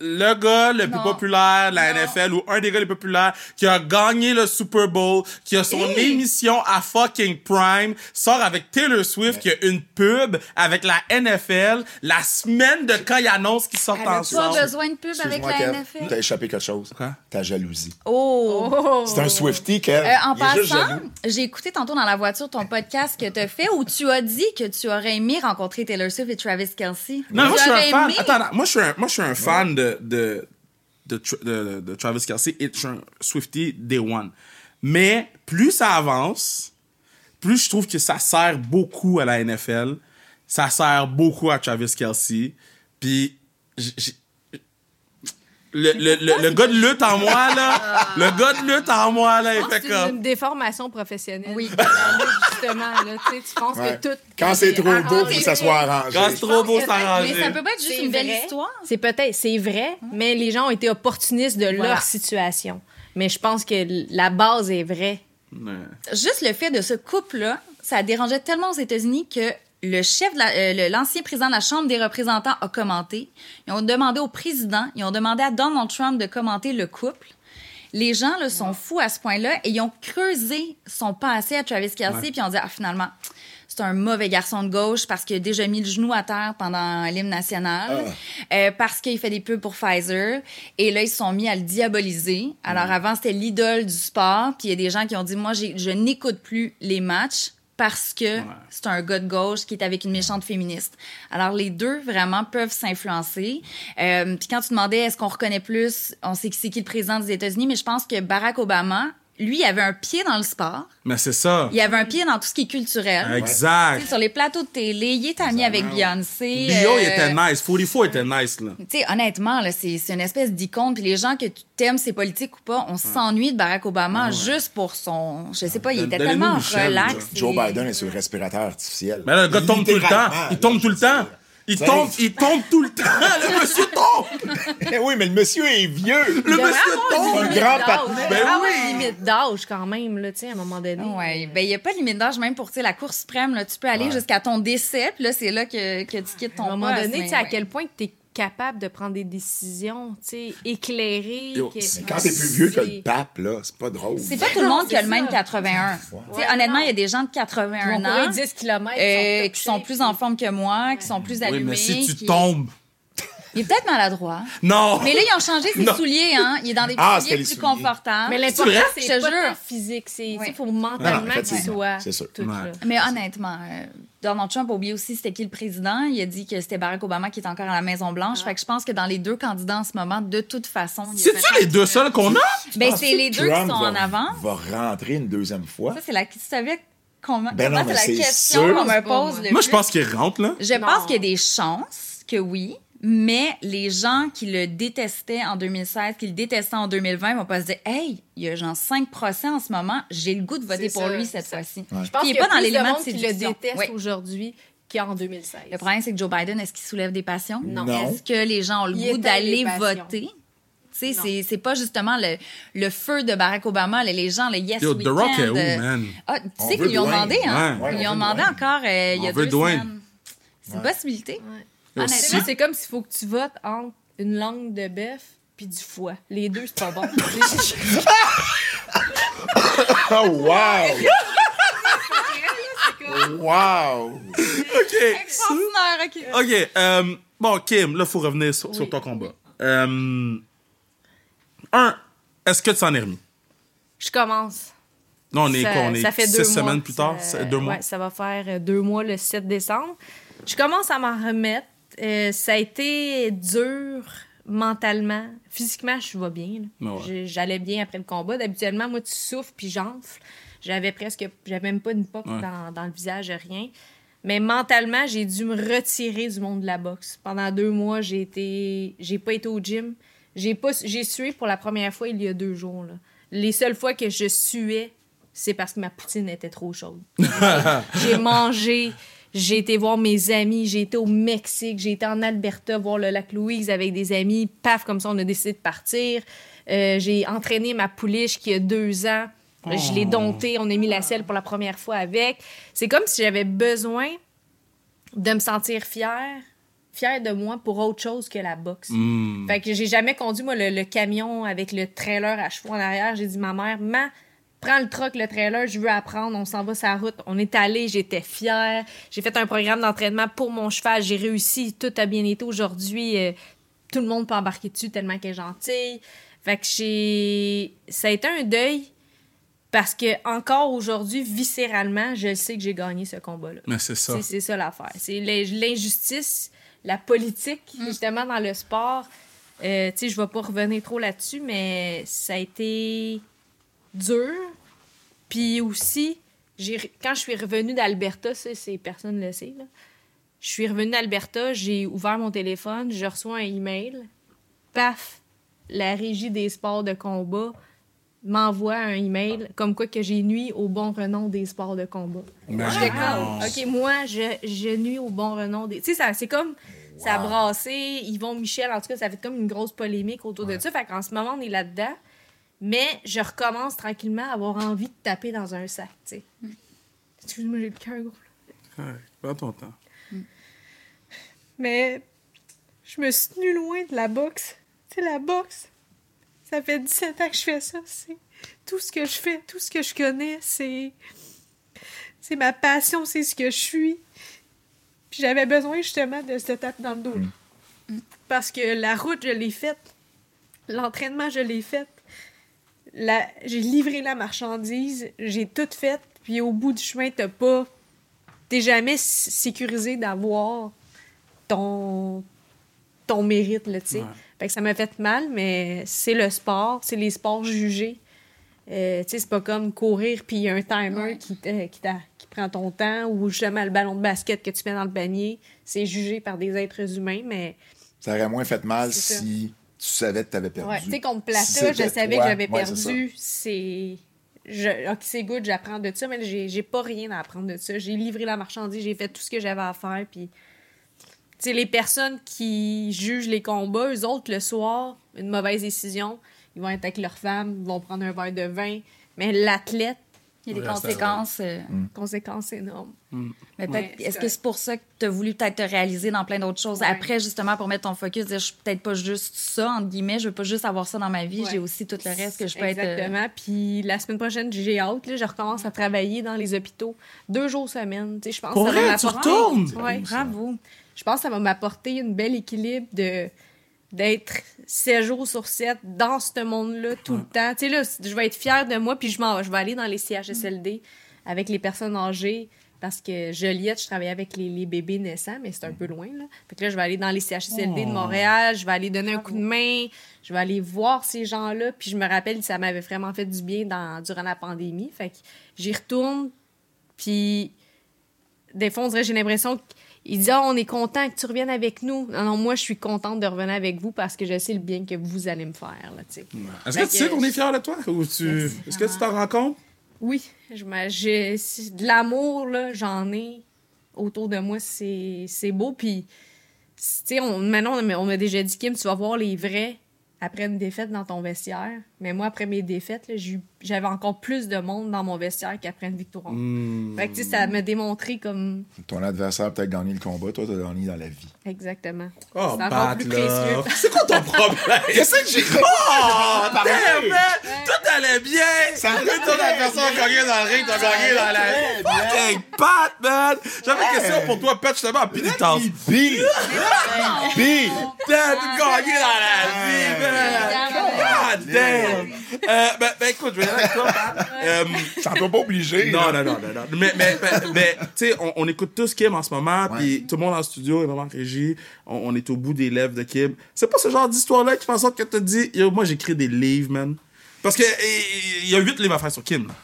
le gars le plus Non. populaire de la Non. NFL ou un des gars les plus populaires qui a gagné le Super Bowl, qui a son Hey. émission à fucking Prime, sort avec Taylor Swift qui a une pub avec la NFL la semaine de quand ils annoncent qu'ils sortent Elle a pas ensemble. besoin de pub avec la Kev, NFL. t'as échappé quelque chose. Quoi? Ta jalousie. Oh! Oh! C'est un Swifty, Kev. Euh, en Il passant, j'ai écouté tantôt dans la voiture ton podcast que tu as fait où tu as dit que tu aurais aimé rencontrer Taylor Swift et Travis Kelsey. Non, moi, je suis un fan. Attends, attends, moi, je suis un, moi, je suis un fan de, de, de, Tra- de- de Travis Kelsey et je suis un Swifty Day One. Mais plus ça avance, plus je trouve que ça sert beaucoup à la NFL. Ça sert beaucoup à Travis Kelsey. Puis, le, le, le, le gars de lutte en moi, là, le gars de lutte en moi, là, il fait que C'est une comme. déformation professionnelle. Oui. Justement, là, tu sais, tu penses Ouais. que tout. Quand c'est trop Ah, beau, faut que ça soit arrangé. Quand c'est trop beau, c'est arrangé. Mais ça peut pas être juste une belle vrai. histoire. C'est peut-être, c'est vrai, mais les gens ont été opportunistes de Voilà. leur situation. Mais je pense que la base est vraie. Ouais. Juste le fait de ce couple-là, ça dérangeait tellement aux États-Unis que le chef, la- euh, le- l'ancien président de la Chambre des représentants a commenté. Ils ont demandé au président, ils ont demandé à Donald Trump de commenter le couple. Les gens là, sont fous à ce point-là et ils ont creusé son passé à Travis Kelsey Ouais. puis ils ont dit ah, finalement c'est un mauvais garçon de gauche parce qu'il a déjà mis le genou à terre pendant l'hymne national, euh, parce qu'il fait des pubs pour Pfizer. Et là, ils se sont mis à le diaboliser. Alors avant, c'était l'idole du sport. Puis il y a des gens qui ont dit, moi, je n'écoute plus les matchs parce que c'est un gars de gauche qui est avec une méchante féministe. Alors les deux vraiment peuvent s'influencer. Euh, puis quand tu demandais est-ce qu'on reconnaît plus, on sait que c'est qui le président des États-Unis, mais je pense que Barack Obama lui, il avait un pied dans le sport. Mais c'est ça. Il avait un pied dans tout ce qui est culturel. Tu Exact. Sur les plateaux de télé, il est ami avec Beyoncé. Bio, il euh, était nice. 44 était nice, là. Tu sais, honnêtement, là, c'est, c'est une espèce d'icône. Puis les gens que tu t'aimes, ses politiques ou pas, on s'ennuie de Barack Obama juste pour son. Je sais pas, il était tellement relax. Joe Biden est sur le respirateur artificiel. Mais là, le gars tombe tout le temps. Il tombe tout le temps. Il tombe, il tombe tout le temps. Le monsieur tombe. Eh oui, mais le monsieur est vieux. Le monsieur tombe. un grand patron. Ben ah oui. oui. limite d'âge quand même, là, tu sais, à un moment donné. Ouais, ben il y a pas de limite d'âge même pour tu sais la Cour suprême là, tu peux aller Ouais. jusqu'à ton décès, puis là c'est là que, que tu quittes À ton un moment poste, donné, mais tu sais, à quel point tu es capable de prendre des décisions, tu sais, éclairées. Yo, que- Mais quand t'es plus vieux que le pape, là, c'est pas drôle. C'est pas tout le monde qui a le même ça. 81. Tu sais, honnêtement, il y a des gens de Ils vont 81 courir ans 10 km. euh, qui sont plus en forme que moi, qui sont plus Oui, allumés. mais si tu qui- tombes. Il est peut-être maladroit. Non. Mais là, ils ont changé ses Non. souliers, hein. Il est dans des Ah, souliers plus souliers. confortables. Mais l'important, vrai? c'est Je te pas jure. physique. C'est, Ouais. il faut mentalement Ah, qu'il effectivement, soit c'est sûr. tout Ouais. là. Mais honnêtement, euh, Donald Trump a oublié aussi c'était qui le président. Il a dit que c'était Barack Obama qui est encore à la Maison Blanche. Fait que je pense que dans les deux candidats en ce moment, de toute façon, il y a C'est-tu peut-être- les deux seuls qu'on a? Ben, c'est les deux qui Trump sont va- en avant. Va rentrer une deuxième fois? Ça, c'est la tu savais comment, Ben non, comment mais c'est la question sûr. qu'on me pose moi. le Moi, je plus? pense qu'il rentre, là. Je Non. pense qu'il y a des chances que oui, mais les gens qui le détestaient en 2016, qui le détestaient en 2020, vont pas se dire Hey, il y a genre 5 procès en ce moment, j'ai le goût de voter pour ça, lui cette fois-ci. Je pense qu'il est y a pas dans plus l'élément de de monde qui le déteste Oui. aujourd'hui qu'en 2016. Le problème, c'est que Joe Biden, est-ce qu'il soulève des passions? Non. Non. Est-ce que les gens ont le Il goût d'aller voter? Tu sais, Non. c'est, c'est pas justement le, le feu de Barack Obama, les- les gens, le Yes Yo, The Rock est où, euh, man? Ah, tu sais qu'ils lui ont demandé, hein? Ouais. Ils Ouais, lui on ont demandé Dwayne. encore euh, il y a deux Dwayne. semaines. C'est une Ouais. possibilité. Honnêtement, si- c'est comme s'il faut que tu votes entre une langue de bœuf puis du foie. Les deux, c'est pas bon. Oh, wow! wow! OK. Extraordinaire, OK. OK. euh, bon, Kim, là, il faut revenir sur, sur Oui. ton combat. Euh, un, est-ce que tu t'en es remis? Je commence. Là, on est ça, quoi? On est ça fait six deux semaines mois. plus tard? Ça- deux mois? Ouais, ça va faire deux mois le 7 décembre. Je commence à m'en remettre. Euh, ça a été dur mentalement. Physiquement, je vais bien. Ouais. J'allais bien après le combat. D'habituellement, moi, tu souffles puis j'enfle. J'avais presque... J'avais même pas une poque Ouais. dans, dans le visage, rien. Mais mentalement, j'ai dû me retirer du monde de la boxe. Pendant deux mois, j'ai été... J'ai pas été au gym. J'ai pas... J'ai sué pour la première fois il y a deux jours. là. Les seules fois que je suais, c'est parce que ma poutine était trop chaude. j'ai mangé, j'ai été voir mes amis, j'ai été au Mexique, j'ai été en Alberta voir le lac Louise avec des amis. Paf, comme ça, on a décidé de partir. Euh, j'ai entraîné ma pouliche qui a deux ans. Je l'ai domptée, on a mis la selle pour la première fois avec. C'est comme si j'avais besoin de me sentir fière, fière de moi pour autre chose que la boxe. Hmm. Fait que j'ai jamais conduit, moi, le, le camion avec le trailer à chevaux en arrière. J'ai dit, ma mère, ma, prends le truck, le trailer, je veux apprendre, on s'en va la route. On est allé, j'étais fière. J'ai fait un programme d'entraînement pour mon cheval, j'ai réussi, tout a bien été aujourd'hui. euh, tout le monde peut embarquer dessus tellement qu'elle est gentille. Fait que j'ai. Ça a été un deuil parce que, encore aujourd'hui, viscéralement, je sais que j'ai gagné ce combat-là. Mais c'est ça. C'est- ça l'affaire. C'est l'in- l'injustice, la politique, justement, dans le sport. Euh, tu sais, je vais pas revenir trop là-dessus, mais ça a été dur. Puis aussi, j'ai quand je suis revenue d'Alberta, ça, c'est personne ne le sait, là. Je suis revenue d'Alberta, j'ai ouvert mon téléphone, je reçois un email. Paf! La régie des sports de combat m'envoie un email comme quoi que j'ai nuit au bon renom des sports de combat. OK, moi, je, je nuis au bon renom des. Tu sais, ça- c'est comme. Ça a brassé. Yvon Michel, en tout cas, ça fait comme une grosse polémique autour de ça. Fait qu'en ce moment, on est là-dedans. Mais je recommence tranquillement à avoir envie de taper dans un sac, tu sais. Excuse-moi, j'ai le cœur gros. là. Ouais, prends ton temps. Mais je me suis tenue loin de la boxe. Tu sais, la boxe, ça fait 17 ans que je fais ça. C'est tout ce que je fais, tout ce que je connais, c'est. C'est ma passion, c'est ce que je suis. Puis j'avais besoin justement de cette tape dans le dos. Parce que la route, je l'ai faite. L'entraînement, je l'ai fait. La... J'ai livré la marchandise, j'ai tout fait. Puis au bout du chemin, t'as pas. T'es jamais sécurisé d'avoir ton, ton mérite, là, tu sais. Ouais. Fait que ça m'a fait mal, mais c'est le sport, c'est les sports jugés. Euh, tu sais, c'est pas comme courir puis il y a un timer qui, te- qui, t'a- qui prend ton temps ou justement le ballon de basket que tu mets dans le panier. C'est jugé par des êtres humains, mais Ça aurait moins fait mal si tu savais que tu avais perdu. ouais, tu sais, contre Plata, je savais toi, que j'avais ouais, perdu. C'est. Je... Ok, c'est good, j'apprends de ça, mais j'ai pas rien à apprendre de ça. J'ai livré la marchandise, j'ai fait tout ce que j'avais à faire, puis. Tu sais, les personnes qui jugent les combats, eux autres, le soir, une mauvaise décision, ils vont être avec leur femme, ils vont prendre un verre de vin. Mais l'athlète, Il y a des conséquences. euh, conséquence énorme. Mais peut-être, Ouais, est-ce que c'est pour ça que tu as voulu peut-être te réaliser dans plein d'autres choses Ouais. après, justement, pour mettre ton focus, dire je suis peut-être pas juste ça, entre guillemets, je veux pas juste avoir ça dans ma vie, Ouais. j'ai aussi tout le reste que je peux être. euh, Exactement. Puis la semaine prochaine, j'ai hâte. Là, je recommence à travailler dans les hôpitaux deux jours semaine. Tu sais, Je pense Pour que ça va m'apporter- retournes? Ouais. Bravo. Je pense que ça va m'apporter une belle équilibre de d'être 7 jours sur 7 dans ce monde-là tout le temps. Tu sais, là, je vais être fière de moi, puis je, m'en- je vais aller dans les CHSLD avec les personnes âgées. Parce que Joliette, je travaillais avec les, les bébés naissants, mais c'est un peu loin. Là. Fait que là, je vais aller dans les CHSLD de Montréal, je vais aller donner un coup de main, je vais aller voir ces gens-là. Puis je me rappelle, ça m'avait vraiment fait du bien dans, durant la pandémie. Fait que j'y retourne, puis des fois, on dirait, j'ai l'impression qu'il dit Ah, on est content que tu reviennes avec nous. Non, non, moi, je suis contente de revenir avec vous parce que je sais le bien que vous allez me faire. Là. Est-ce que tu sais qu'on est fiers de toi? Ou tu... Est-ce que tu t'en rends compte? Oui, je, de l'amour, là, j'en ai autour de moi, c'est, c'est beau. Puis, tu sais, on, maintenant, on m'a- on m'a déjà dit, Kim, tu vas voir les vrais après une défaite dans ton vestiaire. Mais moi, après mes défaites, là, j'ai eu- j'avais encore plus de monde dans mon vestiaire qu'après une victoire. Hmm. Fait que, tu sais, ça m'a démontré comme. Ton adversaire a peut-être gagné le combat, toi, t'as gagné dans la vie. Exactement. Oh, c'est encore Pat, plus précieux. C'est quoi ton problème? Qu'est-ce que j'ai Oh, parlé. damn, man! Tout allait bien! Ça allait Même ton bien, adversaire a bien. gagné dans le ring, t'as gagné dans la bien. Fucking Pat, man! J'avais une question pour toi, Pat, justement, en pénitence. Pire! Pire! T'as gagné dans la vie, man! God damn! Euh, ben, ben, écoute, je vais y aller avec toi, Pat. Euh, Ça t'en pas obligé. non, non, non, non, non. Mais, mais, mais, mais, tu sais, on, on écoute tous Kim en ce moment, puis tout le monde en studio, et vraiment en régie, on, on est au bout des lèvres de Kim. C'est pas ce genre d'histoire-là qui fait en sorte que tu te dis, Yo, moi j'écris des livres, man. Parce que eh, il y a huit livres à faire sur Kim. là.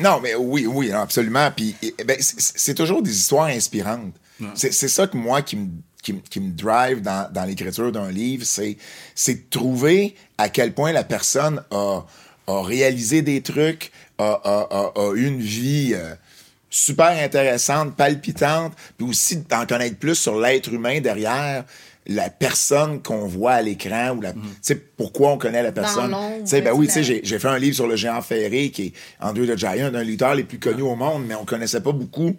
Non, mais oui, oui, absolument. Puis, eh, ben, c'est- toujours des histoires inspirantes. C'est c'est ça que moi qui me qui, me- qui me drive dans, dans l'écriture d'un livre, c'est de trouver à quel point la personne a, a réalisé des trucs, a, a, a, a eu une vie euh, super intéressante, palpitante, puis aussi d'en connaître plus sur l'être humain derrière la personne qu'on voit à l'écran ou la tu sais pourquoi on connaît la personne. tu sais ben oui tu sais j'ai fait un livre sur le géant ferré qui est André the Giant un des lutteurs les plus connus au monde mais on connaissait pas beaucoup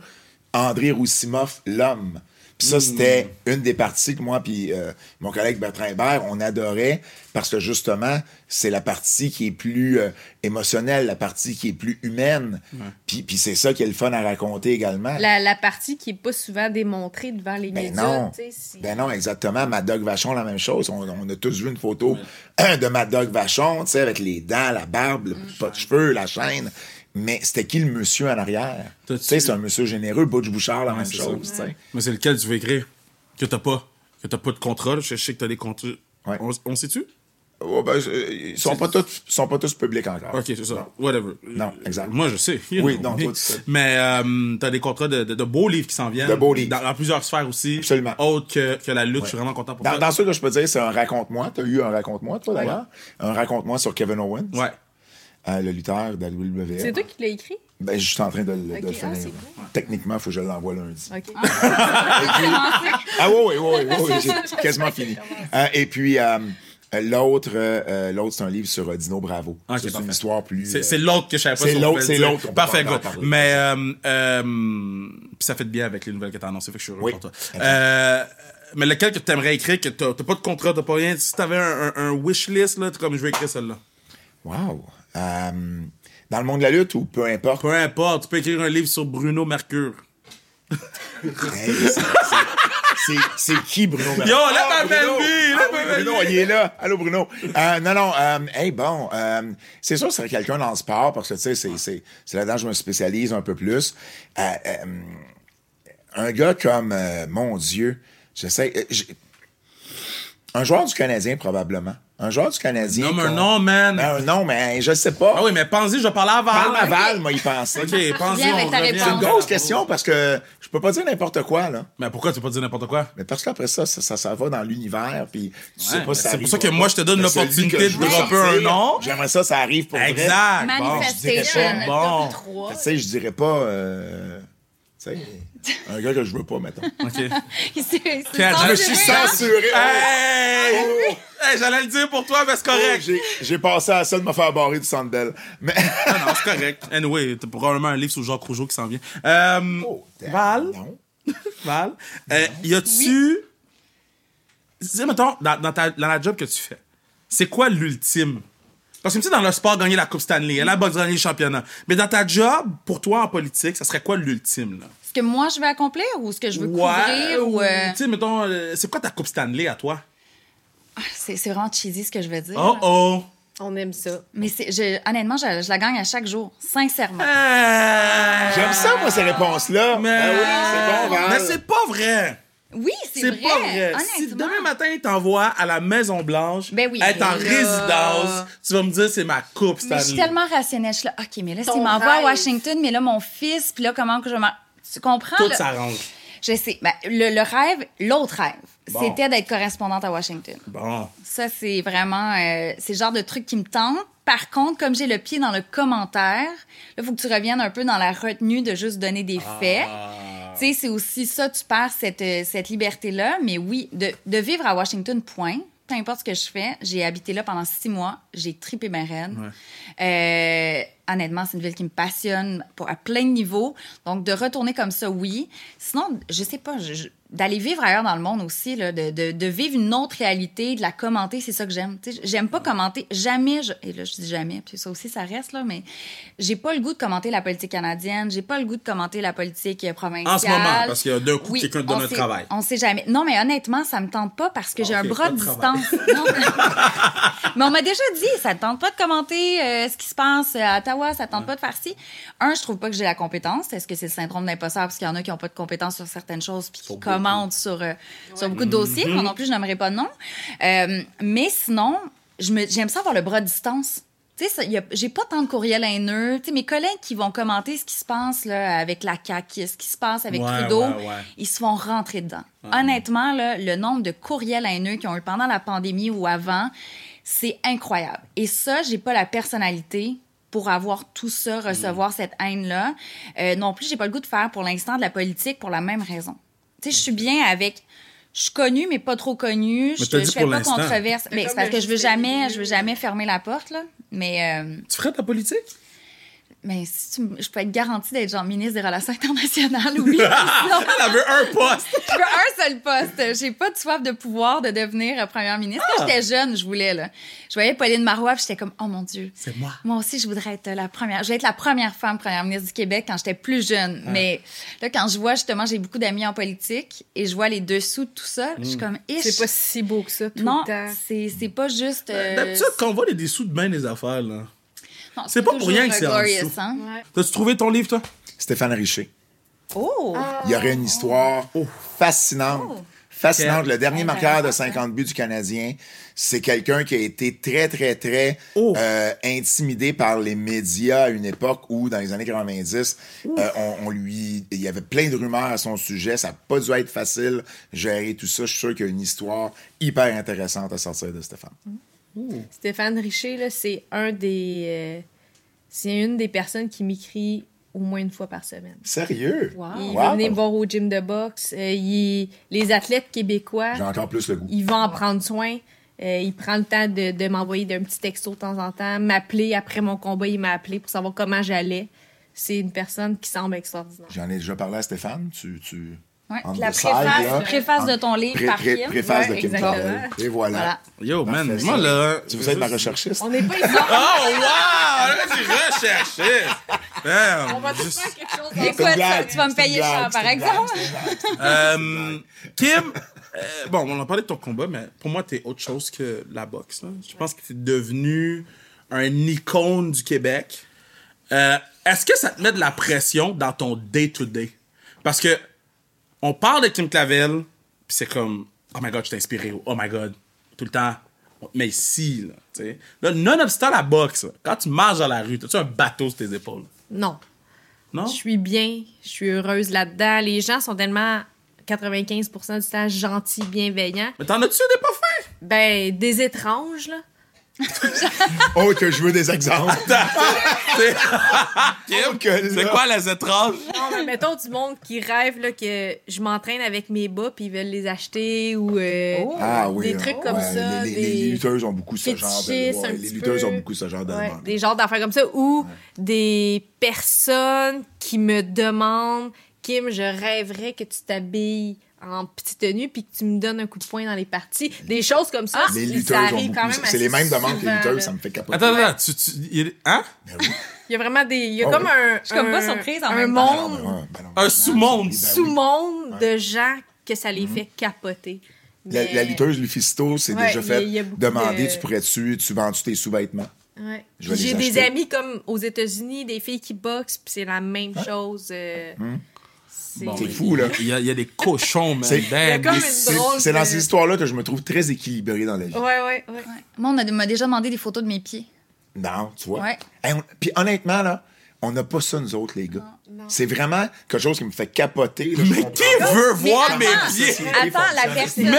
André Roussimoff l'homme puis ça c'était une des parties que moi puis euh, mon collègue Bertrand Hébert on adorait parce que justement c'est la partie qui est plus euh, émotionnelle la partie qui est plus humaine puis puis c'est ça qui est le fun à raconter également La, la partie qui est pas souvent démontrée devant les ben médias. non. tu sais, c'est- Ben non, exactement. Mad Dog Vachon, la même chose. On, on a tous vu une photo de Mad Dog Vachon, tu sais, avec les dents, la barbe, le pas de cheveux, la chaîne. Mais c'était qui le monsieur en arrière? Tu sais, c'est un monsieur généreux. Butch Bouchard, la même chose, ça. Mais c'est lequel tu veux écrire? Que t'as pas. Que t'as pas de contrat. là. Je sais que t'as des contrats. Ouais. On, on sait-tu? Oh, ben, ils sont pas tous, sont pas tous publics encore. Ok, c'est ça. Whatever. Non, exact. Moi, je sais. Oui, non, toi, tu sais. Mais euh, t'as des contrats de, de, de beaux livres qui s'en viennent. De beaux livres. Dans, dans plusieurs sphères aussi. Absolument. Autres que, que la lutte. Je suis vraiment content pour Dans, toi. dans ceux que je peux dire, c'est un raconte-moi. Tu as eu un raconte-moi, toi, d'ailleurs. Un raconte-moi sur Kevin Owens, Ouais. Euh, le lutteur de la WWE. C'est toi qui l'as écrit? Ben, je suis en train de, le- de ah, bon. Techniquement, il faut que je l'envoie lundi. OK. Ah oui, oui, oui, oui, oui, j'ai quasiment fini. Euh, et puis, euh, l'autre, euh, l'autre, c'est un livre sur euh, Dino Bravo. C'est parfait. une histoire plus... C'est c'est l'autre que je savais pas c'est l'autre, c'est l'autre, Parfait, parler. Mais euh, euh, puis ça fait de bien avec les nouvelles que t'as annoncées, fait que je suis heureux Oui. pour toi. Euh, mais lequel que t'aimerais écrire, que t'as t'as pas de contrat, t'as pas rien, si t'avais un, un, un wish list, là, comme je vais écrire celle-là. Wow. Euh, dans le monde de la lutte ou peu importe. Peu importe, tu peux écrire un livre sur Bruno Mercure. Hey, c'est- qui, Bruno? Yo, là, Ah, ma belle Bruno! vie, là, Ah ma oui, belle Bruno, il est là. Allô, Bruno. Euh, non, non. Euh, hey, bon, euh, c'est sûr que c'est quelqu'un dans le sport parce que, tu sais, c'est- là-dedans que je me spécialise un peu plus. Un gars comme, mon Dieu, euh, j'ai- un joueur du Canadien, probablement. Un joueur du Canadien. Non, mais un nom, man. Ben, un nom, mais je sais pas. Ah oui, mais pensez, je vais parler à Val. Parle à Val, moi, il pense. OK, pensez. C'est une grosse question parce que je peux pas dire n'importe quoi, là. Mais pourquoi tu peux pas dire n'importe quoi? Mais parce qu'après ça, ça, ça, ça va dans l'univers, puis tu sais pas si ça c'est pour ça que moi, pas. je te donne l'opportunité de je dropper un nom. J'aimerais ça, ça arrive pour vrai. Exact. Bon. Manifestation. Bon. Top 3. Tu sais, je dirais pas, euh, sais, un gars que je veux pas, mettons. OK. Il s'est- il s'est Quel- Je me suis censuré. censuré. Hey! Hey, J'allais le dire pour toi, mais c'est Oh, correct. j'ai- J'ai passé à ça de me faire barrer du centre. Mais. Non, non, c'est correct. Anyway, t'as probablement un livre sur Jacques Rougeau qui s'en vient. Euh, Oh, Val, Non. Val, euh, y a-tu... Dis, mettons, dans, dans, ta, dans la job que tu fais, c'est quoi l'ultime? Parce que tu sais, dans le sport, gagner la Coupe Stanley, la boxe, gagner le championnat. Mais dans ta job, pour toi, en politique, ça serait quoi l'ultime, là? Ce que moi, je veux accomplir ou ce que je veux couvrir ou... euh, Tu sais, mettons, euh, c'est quoi ta Coupe Stanley à toi? ah, C'est c'est vraiment cheesy ce que je veux dire. Oh oh! On aime ça. Mais je- honnêtement, je, je la gagne à chaque jour, sincèrement. Euh, J'aime ça, moi, ces réponses-là. Mais, Ben oui, c'est bon, mais c'est pas vrai! Oui, c'est C'est vrai. pas vrai. Si demain matin, il t'envoie à la Maison-Blanche, Ben oui, être en là. résidence, tu vas me dire c'est ma coupe Mais Stanley. je suis tellement rationnelle. Je suis là, OK, mais là, s'il m'envoie à. Washington, mais là, mon fils, puis là, comment que je m'en... Tu comprends? Tout s'arrange. Je sais. Ben, le, le rêve, l'autre rêve, Bon. c'était d'être correspondante à Washington. Bon. Ça, c'est vraiment... euh, c'est le genre de truc qui me tente. Par contre, comme j'ai le pied dans le commentaire, là, il faut que tu reviennes un peu dans la retenue de juste donner des faits. C'est aussi ça, tu perds cette, euh, cette liberté-là. Mais oui, de, de vivre à Washington, point. Peu importe ce que je fais, j'ai habité là pendant six mois. J'ai tripé ma reine. Euh, honnêtement, c'est une ville qui me passionne pour, à plein de niveaux. Donc, de retourner comme ça, oui. Sinon, je sais pas, d'aller vivre ailleurs dans le monde aussi, là, de, de, de vivre une autre réalité, de la commenter, c'est ça que j'aime. J'aime pas commenter. Jamais, je, et là, je dis jamais, puis ça aussi, ça reste, là, mais j'ai pas le goût de commenter la politique canadienne. J'ai pas le goût de commenter la politique euh, provinciale. En ce moment, parce qu'il y a d'un coup Oui, quelqu'un un sait- travail. On sait jamais. Non, mais honnêtement, ça me tente pas parce que j'ai un bras de de distance. Non, mais on m'a déjà dit, ça te tente pas de commenter euh, ce qui se passe à Ottawa, ça te tente pas de faire ci? Un, je trouve pas que j'ai la compétence. Est-ce que c'est le syndrome d'imposteur? Parce qu'il y en a qui ont pas de compétence sur certaines choses puis qui commentent sur, euh, sur beaucoup de dossiers. Mm-hmm. Moi non plus, je n'aimerais pas de nom. Euh, mais sinon, j'aime ça avoir le bras de distance. J'ai pas tant de courriels haineux. Tu sais, mes collègues qui vont commenter ce qui se passe là, avec la CAQ, ce qui se passe avec Ouais, Trudeau, ouais, ouais. ils se font rentrer dedans. Honnêtement, là, le nombre de courriels haineux qu'ils ont eu pendant la pandémie ou avant, c'est incroyable. Et ça, j'ai pas la personnalité pour avoir tout ça, recevoir cette haine-là. Euh, non plus, j'ai pas le goût de faire pour l'instant de la politique pour la même raison. Tu sais, je suis bien avec. Je suis connue, mais pas trop connue. Je, fais pas controverse. Mais c'est parce que je veux jamais, je veux jamais fermer la porte, là. Mais, euh, Tu ferais ta politique? Mais si tu, me- je peux être garantie d'être genre ministre des Relations internationales, oui. Sinon, Elle avait un poste! je veux un seul poste. J'ai pas de soif de pouvoir de devenir euh, première ministre. Quand j'étais jeune, je voulais, là. Je voyais Pauline Marois, puis j'étais comme, oh mon Dieu. C'est moi. Moi aussi, je voudrais être la première. Je vais être la première femme première ministre du Québec quand j'étais plus jeune. Mais là, quand je vois, justement, j'ai beaucoup d'amis en politique et je vois les dessous de tout ça, je suis comme, ish. C'est pas si beau que ça tout Non, le temps. c'est c'est pas juste. euh, D'habitude, quand on voit les dessous de bain des affaires, là. C'est pas pour rien que c'est en dessous. hein? Ouais. T'as-tu trouvé ton livre, toi? Stéphane Richer. Oh! Il y aurait une histoire fascinante. Fascinante. Le dernier marqueur de 50 buts du Canadien, c'est quelqu'un qui a été très, très, très Oh. euh, intimidé par les médias à une époque où, dans les années 90, euh, on, on lui, il y avait plein de rumeurs à son sujet. Ça n'a pas dû être facile gérer tout ça. Je suis sûr qu'il y a une histoire hyper intéressante à sortir de Stéphane. Stéphane Richer, là, c'est un des. euh, c'est une des personnes qui m'écrit au moins une fois par semaine. Sérieux? Wow. Il Wow. venir me voir au gym de boxe. Euh, il- les athlètes québécois, J'ai encore plus le goût. il va en prendre soin. Euh, il prend le temps de, de m'envoyer d'un petit texto de temps en temps, m'appeler après mon combat, il m'a appelé pour savoir comment j'allais. C'est une personne qui semble extraordinaire. J'en ai déjà parlé à Stéphane. Tu, tu... Ouais. La side, préface, là. préface de ton livre par Kim. préface de Kim. Et voilà. Yo, man, Parfait. moi, là... Tu veux être ma recherchiste? On n'est pas ici. Oh, wow! Là, tu recherché! Damn! On va tous Juste- faire quelque chose. Écoute, blague, tu vas me payer c'est par exemple. Euh, Kim, euh, bon, on a parlé de ton combat, mais pour moi, t'es autre chose que la boxe. Je pense que t'es devenu un icône du Québec. Euh, Est-ce que ça te met de la pression dans ton day-to-day? Parce que on parle de Kim Clavel, puis c'est comme, oh my god, je t'ai inspiré, oh my god, tout le temps, Mais ici, là, tu sais. Là, nonobstant la boxe, quand tu marches dans la rue, as-tu un bateau sur tes épaules? Non. Non? Je suis bien, je suis heureuse là-dedans. Les gens sont tellement 95% du temps gentils, bienveillants. Mais t'en as-tu des pas fins? Ben, des étranges, là. Oh, que je veux des exemples. C'est Oh, que là- c'est quoi les étranges? Non, mais mettons du monde qui rêve là, que je m'entraîne avec mes bas puis ils veulent les acheter ou euh, Ah oui. des hein. trucs comme Ouais, ça. Les, les- des... les lutteuses ont beaucoup ce genre de. ouais, les lutteuses peu. ont beaucoup ce genre de Ouais, des genres d'affaires comme ça ou des personnes qui me demandent Kim, je rêverais que tu t'habilles en petite tenue puis que tu me donnes un coup de poing dans les parties. Des choses comme ça. Les ça lutteuses arrive quand même C'est les mêmes demandes que les lutteuses, ça me fait capoter. Attends, attends, tu, tu, il y a- hein? Ben oui. Il y a vraiment des. Il y a Oh, comme oui. un. Je suis comme pas un- surprise en un même temps. Ben non, monde, ben ben non. Un sous-monde. Ben oui. sous-monde de gens que ça les fait capoter. La, Mais- la lutteuse Lufisto s'est Ouais, déjà il y a- fait il y a beaucoup demander de- tu pourrais-tu, tu vends-tu tes sous-vêtements? Ouais. J'ai des amis comme aux États-Unis, des filles qui boxent, puis c'est la même chose. euh, c'est- Bon, C'est il- fou, là. Il y, a, il y a des cochons, man. C'est- Ben, dans ces histoires-là que je me trouve très équilibré dans la vie. Ouais, ouais, ouais. Moi, on m'a déjà demandé des photos de mes pieds. Non, tu vois. Ouais. Hey, on- Puis honnêtement, là, on n'a pas ça, nous autres, les gars. C'est vraiment quelque chose qui me fait capoter. là, Mais qui veut voir mes attends, pieds? Attends, la personne,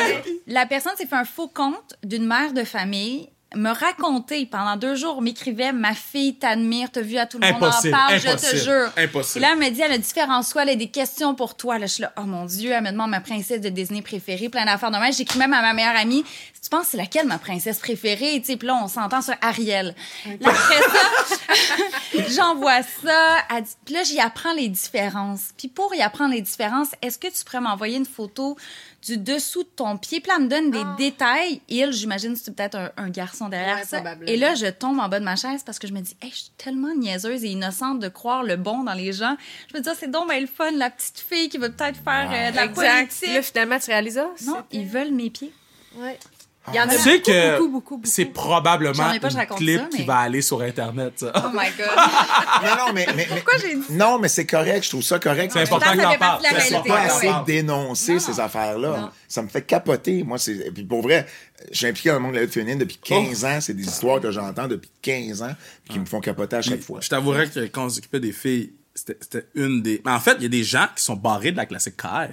la personne s'est fait un faux compte d'une mère de famille me raconter pendant deux jours, m'écrivait ma fille t'admire, t'as vu à tout le Impossible, monde en parle, je te jure. impossible. Et là, elle me dit, elle a différents choix, elle a des questions pour toi. Là, je suis là, oh mon Dieu, elle me demande ma princesse de Disney préférée, plein d'affaires de même. J'écris même à ma meilleure amie, tu penses c'est laquelle ma princesse préférée, puis là, on s'entend sur Ariel. Là, après ça, j'envoie ça, dit- puis là, j'y apprends les différences. Puis pour y apprendre les différences, est-ce que tu pourrais m'envoyer une photo du dessous de ton pied? Puis là, elle me donne des détails. Et elle, j'imagine, c'est peut-être un, un garçon derrière Ouais, ça. Et là, je tombe en bas de ma chaise parce que je me dis, hey, je suis tellement niaiseuse et innocente de croire le bon dans les gens. Je me dis, Ah, c'est donc ben le fun, la petite fille qui veut peut-être faire euh, de la Exact. Puis Là, politique. finalement, tu réalises ça? Non, c'était- ils veulent mes pieds. Ouais. Il y en a Tu sais beaucoup, que beaucoup, beaucoup, beaucoup. c'est probablement pas, un clip ça, mais- qui va aller sur Internet, ça. Oh my God. Non, non, mais. mais, mais Pourquoi j'ai dit Non, mais c'est correct, je trouve ça correct. C'est important ça que la C'est pas assez dénoncer Non. ces affaires-là. Ça me fait capoter. Moi, c'est. Puis pour vrai, suis impliqué dans le monde de la lutte féminine depuis 15 ans. C'est des histoires que j'entends depuis 15 ans qui me font capoter à chaque fois. Je t'avouerais que quand on s'occupait des filles, c'était c'était une des. Mais en fait, il y a des gens qui sont barrés de la classique CAR.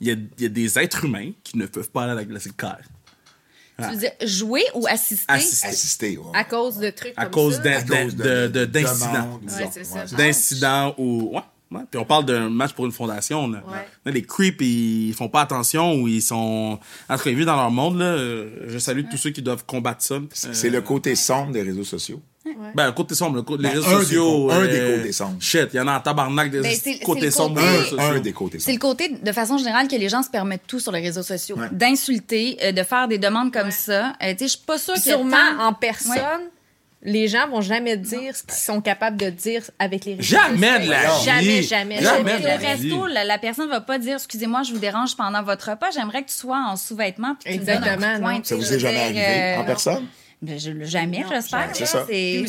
Il y a, il y a des êtres humains qui ne peuvent pas aller à la classique CAR. Tu veux dire jouer ou assister? Assister. Assister, ouais. À cause de trucs À comme cause ça? À cause de- de- d'incidents. D'incidents ou. Ouais. Puis on parle d'un match pour une fondation. Là. Là, les creeps, ils font pas attention ou ils sont. En tout cas, ils vivent dans leur monde. Là. Euh, Je salue tous ceux qui doivent combattre ça. C'est c'est le côté sombre des réseaux sociaux. Ben, le côté sombre, le côté, les Ben, réseaux un des sociaux. cô- un des euh, côtés sombres. Shit, il y en a en tabarnak des Ben, c'est côtés le sombres. côté- des Un, un des côtés C'est le sombres. côté, de façon générale, que les gens se permettent tout sur les réseaux sociaux. Ouais. D'insulter, euh, de faire des demandes comme ça. Euh, tu sais, je suis pas sûre a sûrement, en personne, les gens vont jamais dire ce qu'ils sont capables de dire avec les réseaux Jamais sociaux. de la vie. Jamais, jamais, Jamais la resto, la, la personne va pas dire excusez-moi, je vous dérange pendant votre repas. J'aimerais que tu sois en sous-vêtements puis que tu me donnes un Exactement, coup de poing, non. tu Ça vous est jamais arrivé euh, en personne? Ben, je- jamais, j'espère. c'est ça. C'est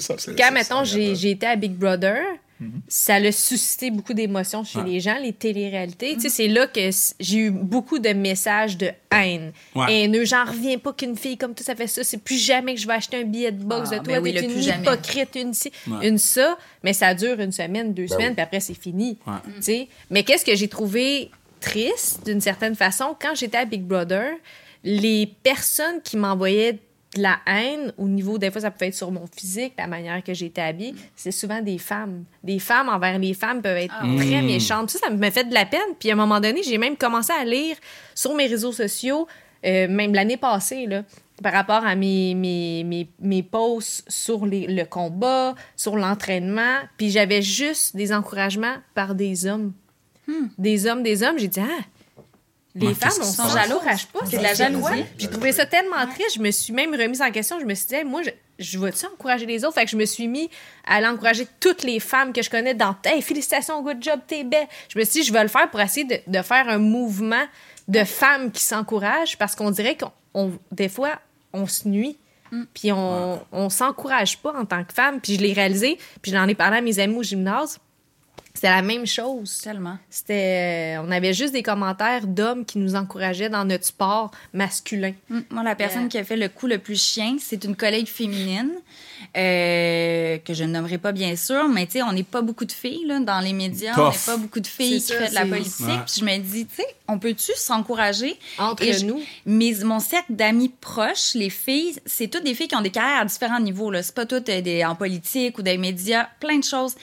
ça. c'est- Quand, c'est- mettons, c'est- j'ai j'ai été à Big Brother, Mm-hmm. ça a suscité beaucoup d'émotions chez les gens, les téléréalités. Tu sais, c'est là que j'ai eu beaucoup de messages de haine. Ouais. Haineux, j'en reviens pas qu'une fille comme toi, ça fait ça. C'est plus jamais que je vais acheter un billet de boxe Ah, de toi. ben oui, une plus jamais. hypocrite, une ci, Ouais. une ça. Mais ça dure une semaine, deux semaines, oui. puis après, c'est fini. Sais. Mais qu'est-ce que j'ai trouvé triste, d'une certaine façon, quand j'étais à Big Brother, les personnes qui m'envoyaient de la haine au niveau, des fois, ça pouvait être sur mon physique, la manière que j'étais habillée, c'est souvent des femmes. Des femmes envers les femmes peuvent être très méchantes. Ça, ça me fait de la peine. Puis à un moment donné, j'ai même commencé à lire sur mes réseaux sociaux, euh, même l'année passée, là, par rapport à mes, mes, mes, mes posts sur les- le combat, sur l'entraînement. Puis j'avais juste des encouragements par des hommes. Des hommes, des hommes. J'ai dit, ah, les femmes, on s'en jalourage pas. C'est de la jalousie. J'ai trouvé ça tellement triste. Je me suis même remise en question. Je me suis dit, Hey, moi, je, je vais-tu encourager les autres? Fait que je me suis mis à aller encourager toutes les femmes que je connais dans Hey, félicitations, good job, t'es belle. Je me suis dit, je vais le faire pour essayer de, de faire un mouvement de femmes qui s'encouragent parce qu'on dirait qu'on, on- des fois, on se nuit. Puis on, on s'encourage pas en tant que femme. Puis je l'ai réalisé. Puis j'en ai parlé à mes amis au gymnase. C'était la même chose. Tellement. C'était, euh, on avait juste des commentaires d'hommes qui nous encourageaient dans notre sport masculin. Mm, Moi, la personne Yeah. qui a fait le coup le plus chien, c'est une collègue féminine euh, que je ne nommerai pas bien sûr, mais tu sais, on n'est pas beaucoup de filles là, dans les médias, on n'est pas beaucoup de filles C'est qui font de la politique. Ouais. Puis je me dis, tu sais, on peut-tu s'encourager? Entre Et je- nous. mes, mon cercle d'amis proches, les filles, c'est toutes des filles qui ont des carrières à différents niveaux. Là. C'est pas toutes euh, des, en politique ou des médias, plein de choses.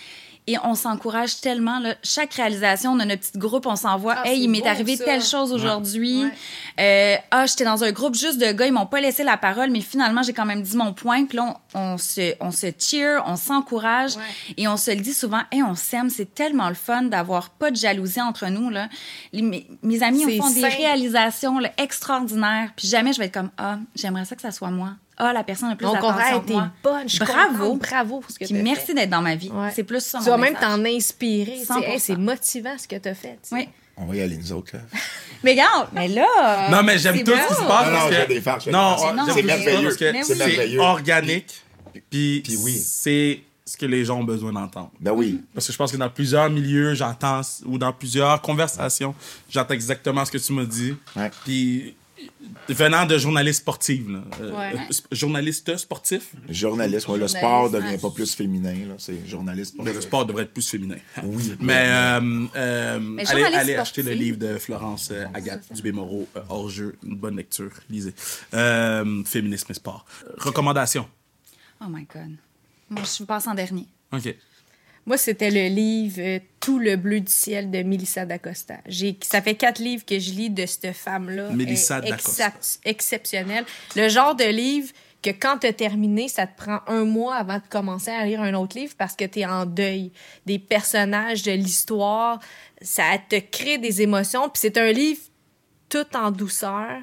Et on s'encourage tellement. Là. Chaque réalisation de notre petit groupe, on s'envoie Ah, Hey, il m'est arrivé ça. telle chose aujourd'hui. Ouais. Euh, ah, j'étais dans un groupe juste de gars, ils m'ont pas laissé la parole, mais finalement, j'ai quand même dit mon point. Puis là, on, on se, on se cheer, on s'encourage Ouais. et on se le dit souvent Hey, on s'aime, c'est tellement le fun d'avoir pas de jalousie entre nous. Là. Les- mes, mes amis ils font des réalisations là, extraordinaires. Puis jamais je vais être comme Ah, j'aimerais ça que ça soit moi. Ah, la personne a plus Donc, on d'attention été moi. bonne. Je suis Bravo. Bravo pour ce que Puis t'as merci fait. d'être dans ma vie. Ouais. C'est plus ça. Tu vas même t'en inspirer. tu sais. 100%. Hey, c'est motivant ce que tu as fait. tu. Oui. On va y aller, nous autres. Mais regarde, mais là. Non, mais j'aime tout ce qui se passe Non, parce que... des farces, j'ai non, c'est ce qui se passe merveilleux. parce que Mais C'est organique, puis Puis oui. c'est ce que les gens ont besoin d'entendre. Ben oui. Parce que je pense que dans plusieurs milieux, j'entends, ou dans plusieurs conversations, j'entends exactement ce que tu m'as dit. Ouais. Puis, venant de journalistes sportifs, là, euh, Ouais. euh, sp- journalistes sportifs, Journaliste, ouais, le Journaliste, sport devient pas plus féminin, là. C'est journaliste. mais le sport devrait être plus féminin. Oui. Mais, euh, euh, allez, journaliste allez acheter le sportif. livre de Florence euh, Agathe Dubé-Moreau, euh, hors jeu, une bonne lecture, lisez. Euh, féminisme et sport. Recommandations. Oh my God. Moi, je passe en dernier. OK. Moi, c'était le livre euh, Tout le bleu du ciel de Mélissa d'Acosta. J'ai, ça fait quatre livres que je lis de cette femme-là. Mélissa d'Acosta. excep- exceptionnelle. Le genre de livre que quand tu as terminé, ça te prend un mois avant de commencer à lire un autre livre parce que tu es en deuil des personnages, de l'histoire. Ça te crée des émotions. Puis c'est un livre tout en douceur,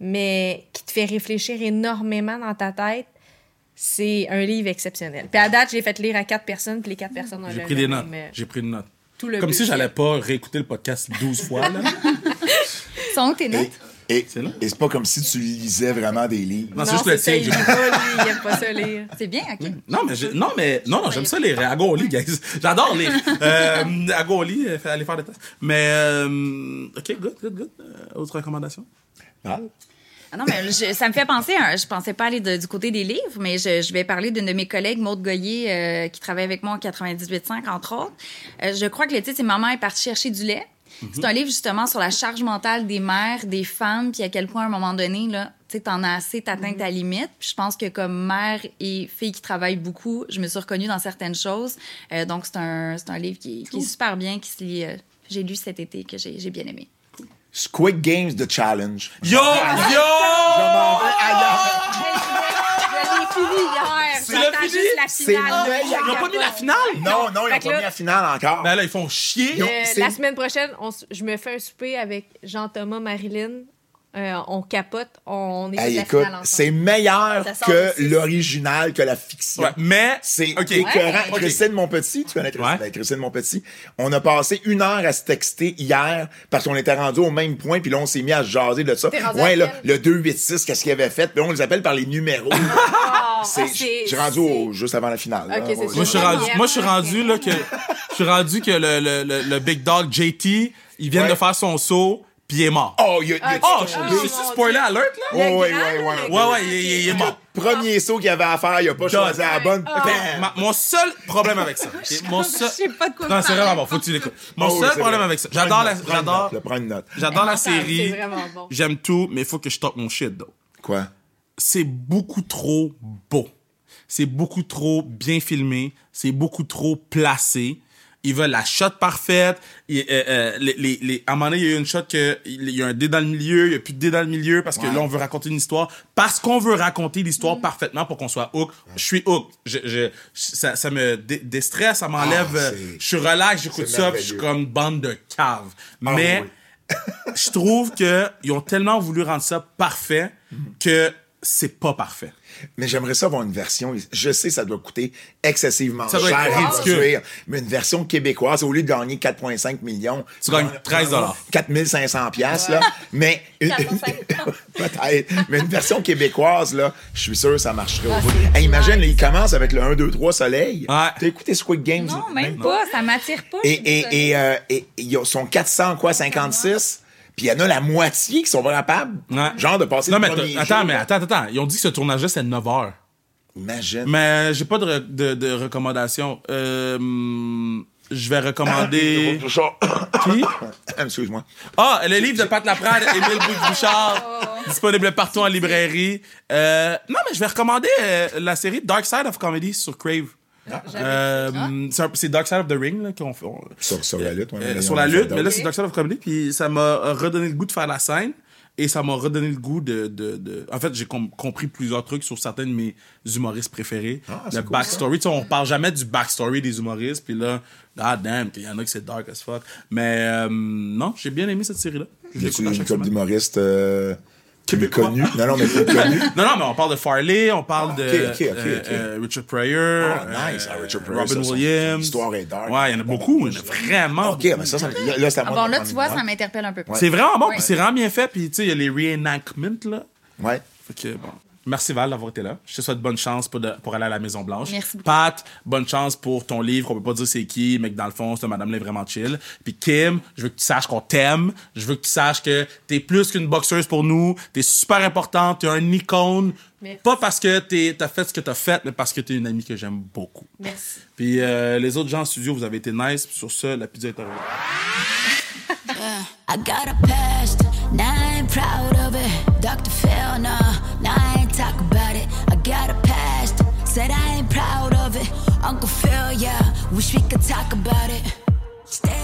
mais qui te fait réfléchir énormément dans ta tête. C'est un livre exceptionnel. Puis à date, j'ai fait lire à quatre personnes, puis les quatre personnes ont J'ai pris des notes. euh, J'ai pris des notes. tout le Comme si j'allais pas réécouter le podcast 12 fois. Là. Sont où tes notes? Et, C'est pas comme si tu lisais vraiment des livres. Non, c'est juste le tien. il que lit j'ai- pas, lui, il aime pas ça lire. C'est bien, OK. Non, mais, j'ai- non, mais non, non, j'aime ça les Agoli, guys. J'adore lire. Euh, Agoli, euh, fait- aller faire des tests. Mais, euh, OK, good, good, good. Euh, autre recommandation? Ah. Ah non, mais je- ça me fait penser, un- je pensais pas aller de- du côté des livres, mais je, je vais parler d'une de mes collègues, Maude Goyer, euh, qui travaille avec moi en 98.5, entre autres. Euh, je crois que le titre, c'est Maman est partie chercher du lait. C'est un livre justement sur la charge mentale des mères, des femmes, puis à quel point à un moment donné, là, tu t'en as assez, t'atteins ta limite. Puis je pense que comme mère et fille qui travaille beaucoup, je me suis reconnue dans certaines choses. Euh, donc c'est un, c'est un livre qui, qui est super bien, qui se lit. j'ai lu cet été, que j'ai j'ai bien aimé. Squid Games The Challenge. Yo! Je Yo! m'en vais ailleurs. Je fini fini? juste la C'est finale. Ils ont pas mis la finale? Non, non, ils Fait n'ont que pas là- mis la finale encore. Ben là, ils font chier. Euh, c'est- la semaine prochaine, on s- je me fais un souper avec Jean-Thomas, Marilyn. Euh, on capote, on est Hey, écoute, c'est meilleur que l'original, que la fiction. Ouais, mais. C'est OK. écœurant. Ok. Christine Monpetit, tu connais Christine, Ouais. ben, Christine Monpetit, on a passé une heure à se texter hier parce qu'on était rendu au même point, puis là, on s'est mis à se jaser de ça. Ouais, là, le 286, qu'est-ce qu'il avait fait? Puis là, on les appelle par les numéros. Ah, C'est- c'est- J'ai rendu au, juste avant la finale. là. Ouais. Moi, je suis rendu, Première. moi, je suis rendu, là, que, je suis rendu que le, le, le, le Big Dog JT, il vient Ouais. de faire son saut, puis il est mort. Oh, il y a, il y a- Ok. Oh, je suis spoiler alert, là? Oh, ouais, ouais, ouais, ouais. Ouais, ouais, il, il- il est mort. Premier saut qu'il avait à faire, il a pas choisi la bonne. Ah. Ma- mon seul problème avec ça. Mon seul... Je sais pas de quoi Non, c'est vraiment bon, faut que tu l'écoutes. Mon Oh, seul problème vrai. avec ça. J'adore la, j'adore, note, là, Prends une note. j'adore la C'est série. vraiment bon. J'aime tout, mais il faut que je top mon shit, though. Quoi? c'est beaucoup trop beau. C'est beaucoup trop bien filmé. C'est beaucoup trop placé. Ils veulent la shot parfaite. Et, euh, euh, les, les, les- à un moment donné, il y a eu une shot que il y a un dé dans le milieu, il y a plus de dé dans le milieu parce que Ouais. là, on veut raconter une histoire. Parce qu'on veut raconter l'histoire parfaitement pour qu'on soit hook. Je suis hook. Je, je, ça, ça me dé- déstresse, ça m'enlève. Ah, euh, je suis relax, j'écoute ça, je suis comme bande de caves. Ah, Mais oui. je trouve que ils ont tellement voulu rendre ça parfait que c'est pas parfait. Mais j'aimerais ça avoir une version. Je sais, ça doit coûter excessivement Ça doit cher être à ridicule. produire, Mais une version québécoise, au lieu de gagner 4,5 millions, Tu gagnes 13 4500 piastres, là. Mais une, 4,5. peut-être. Mais une version québécoise, là, je suis sûr que ça marcherait Ah, au bout. c'est Hey, imagine, là, il commence avec le 1, 2, 3 soleil. Ouais. T'as écouté Squid Games? Non, même pas. Ça m'attire pas. Et, et, et, euh, et ils sont 400, quoi, 56? Puis il y en a la moitié qui sont pas capables, Ouais. genre, de passer Non, le mais premier attends, mais attends, attends. Ils ont dit que ce tournage-là, c'est 9 heures. Imagine. Mais j'ai pas de, re- de, de recommandations. Euh, je vais recommander. Qui? Excuse-moi. Ah, le livre de Pat Laprade, Émile Bouchard, disponible partout en librairie. Euh, non, mais je vais recommander euh, la série Dark Side of Comedy sur Crave. Euh, c'est Dark Side of the Ring là, qu'on fait. on- Sur, sur la lutte, ouais, euh, mais sur la lutte, mais là c'est Dark Side of Comedy, puis ça m'a redonné le goût de faire la scène. Et ça m'a redonné le goût de... de, de... En fait, j'ai com- compris plusieurs trucs sur certains de mes humoristes préférés. Ah, le cool, backstory. Tu sais, on parle jamais du backstory des humoristes. Puis là, god damn, qu'il y en a que c'est dark as fuck. Mais euh, non, j'ai bien aimé cette série-là. Je Y a-tu une couple d'humoristes euh, Québécois. connus? Non, non, mais plus connus. Non, non, mais on parle de Farley, on parle Ah, de ok, ok, ok, euh, euh, Richard Pryor, Ah, nice, euh, ah, Richard Pryor, Robin ça, Williams. son histoire est dark. Ouais, il y en a beaucoup, il y en a vraiment. OK, mais ça, ça là, c'est à Ah moi bon, de là, tu vois, ça m'interpelle un peu plus. C'est vraiment bon, Ouais. puis c'est vraiment bien fait, puis tu sais, il y a les reenactments, là. Ouais. Fait que, bon. Merci Val d'avoir été là. Je te souhaite bonne chance pour, de- pour aller à la Maison Blanche. Merci beaucoup. Pat, bonne chance pour ton livre. On peut pas dire c'est qui, mais que dans le fond, cette madame-là est vraiment chill. Puis Kim, je veux que tu saches qu'on t'aime. Je veux que tu saches que t'es plus qu'une boxeuse pour nous. T'es super importante. T'es un icône. Merci. Pas parce que t'es- t'as fait ce que t'as fait, mais parce que t'es une amie que j'aime beaucoup. Merci. Puis euh, les autres gens en studio, vous avez été nice. Puis sur ça, la pizza est arrivée. I got a past, now I ain't proud of it. Dr. Phil, nah, talk about it. I got a past, said I ain't proud of it. Uncle Phil, yeah, wish we could talk about it. Stay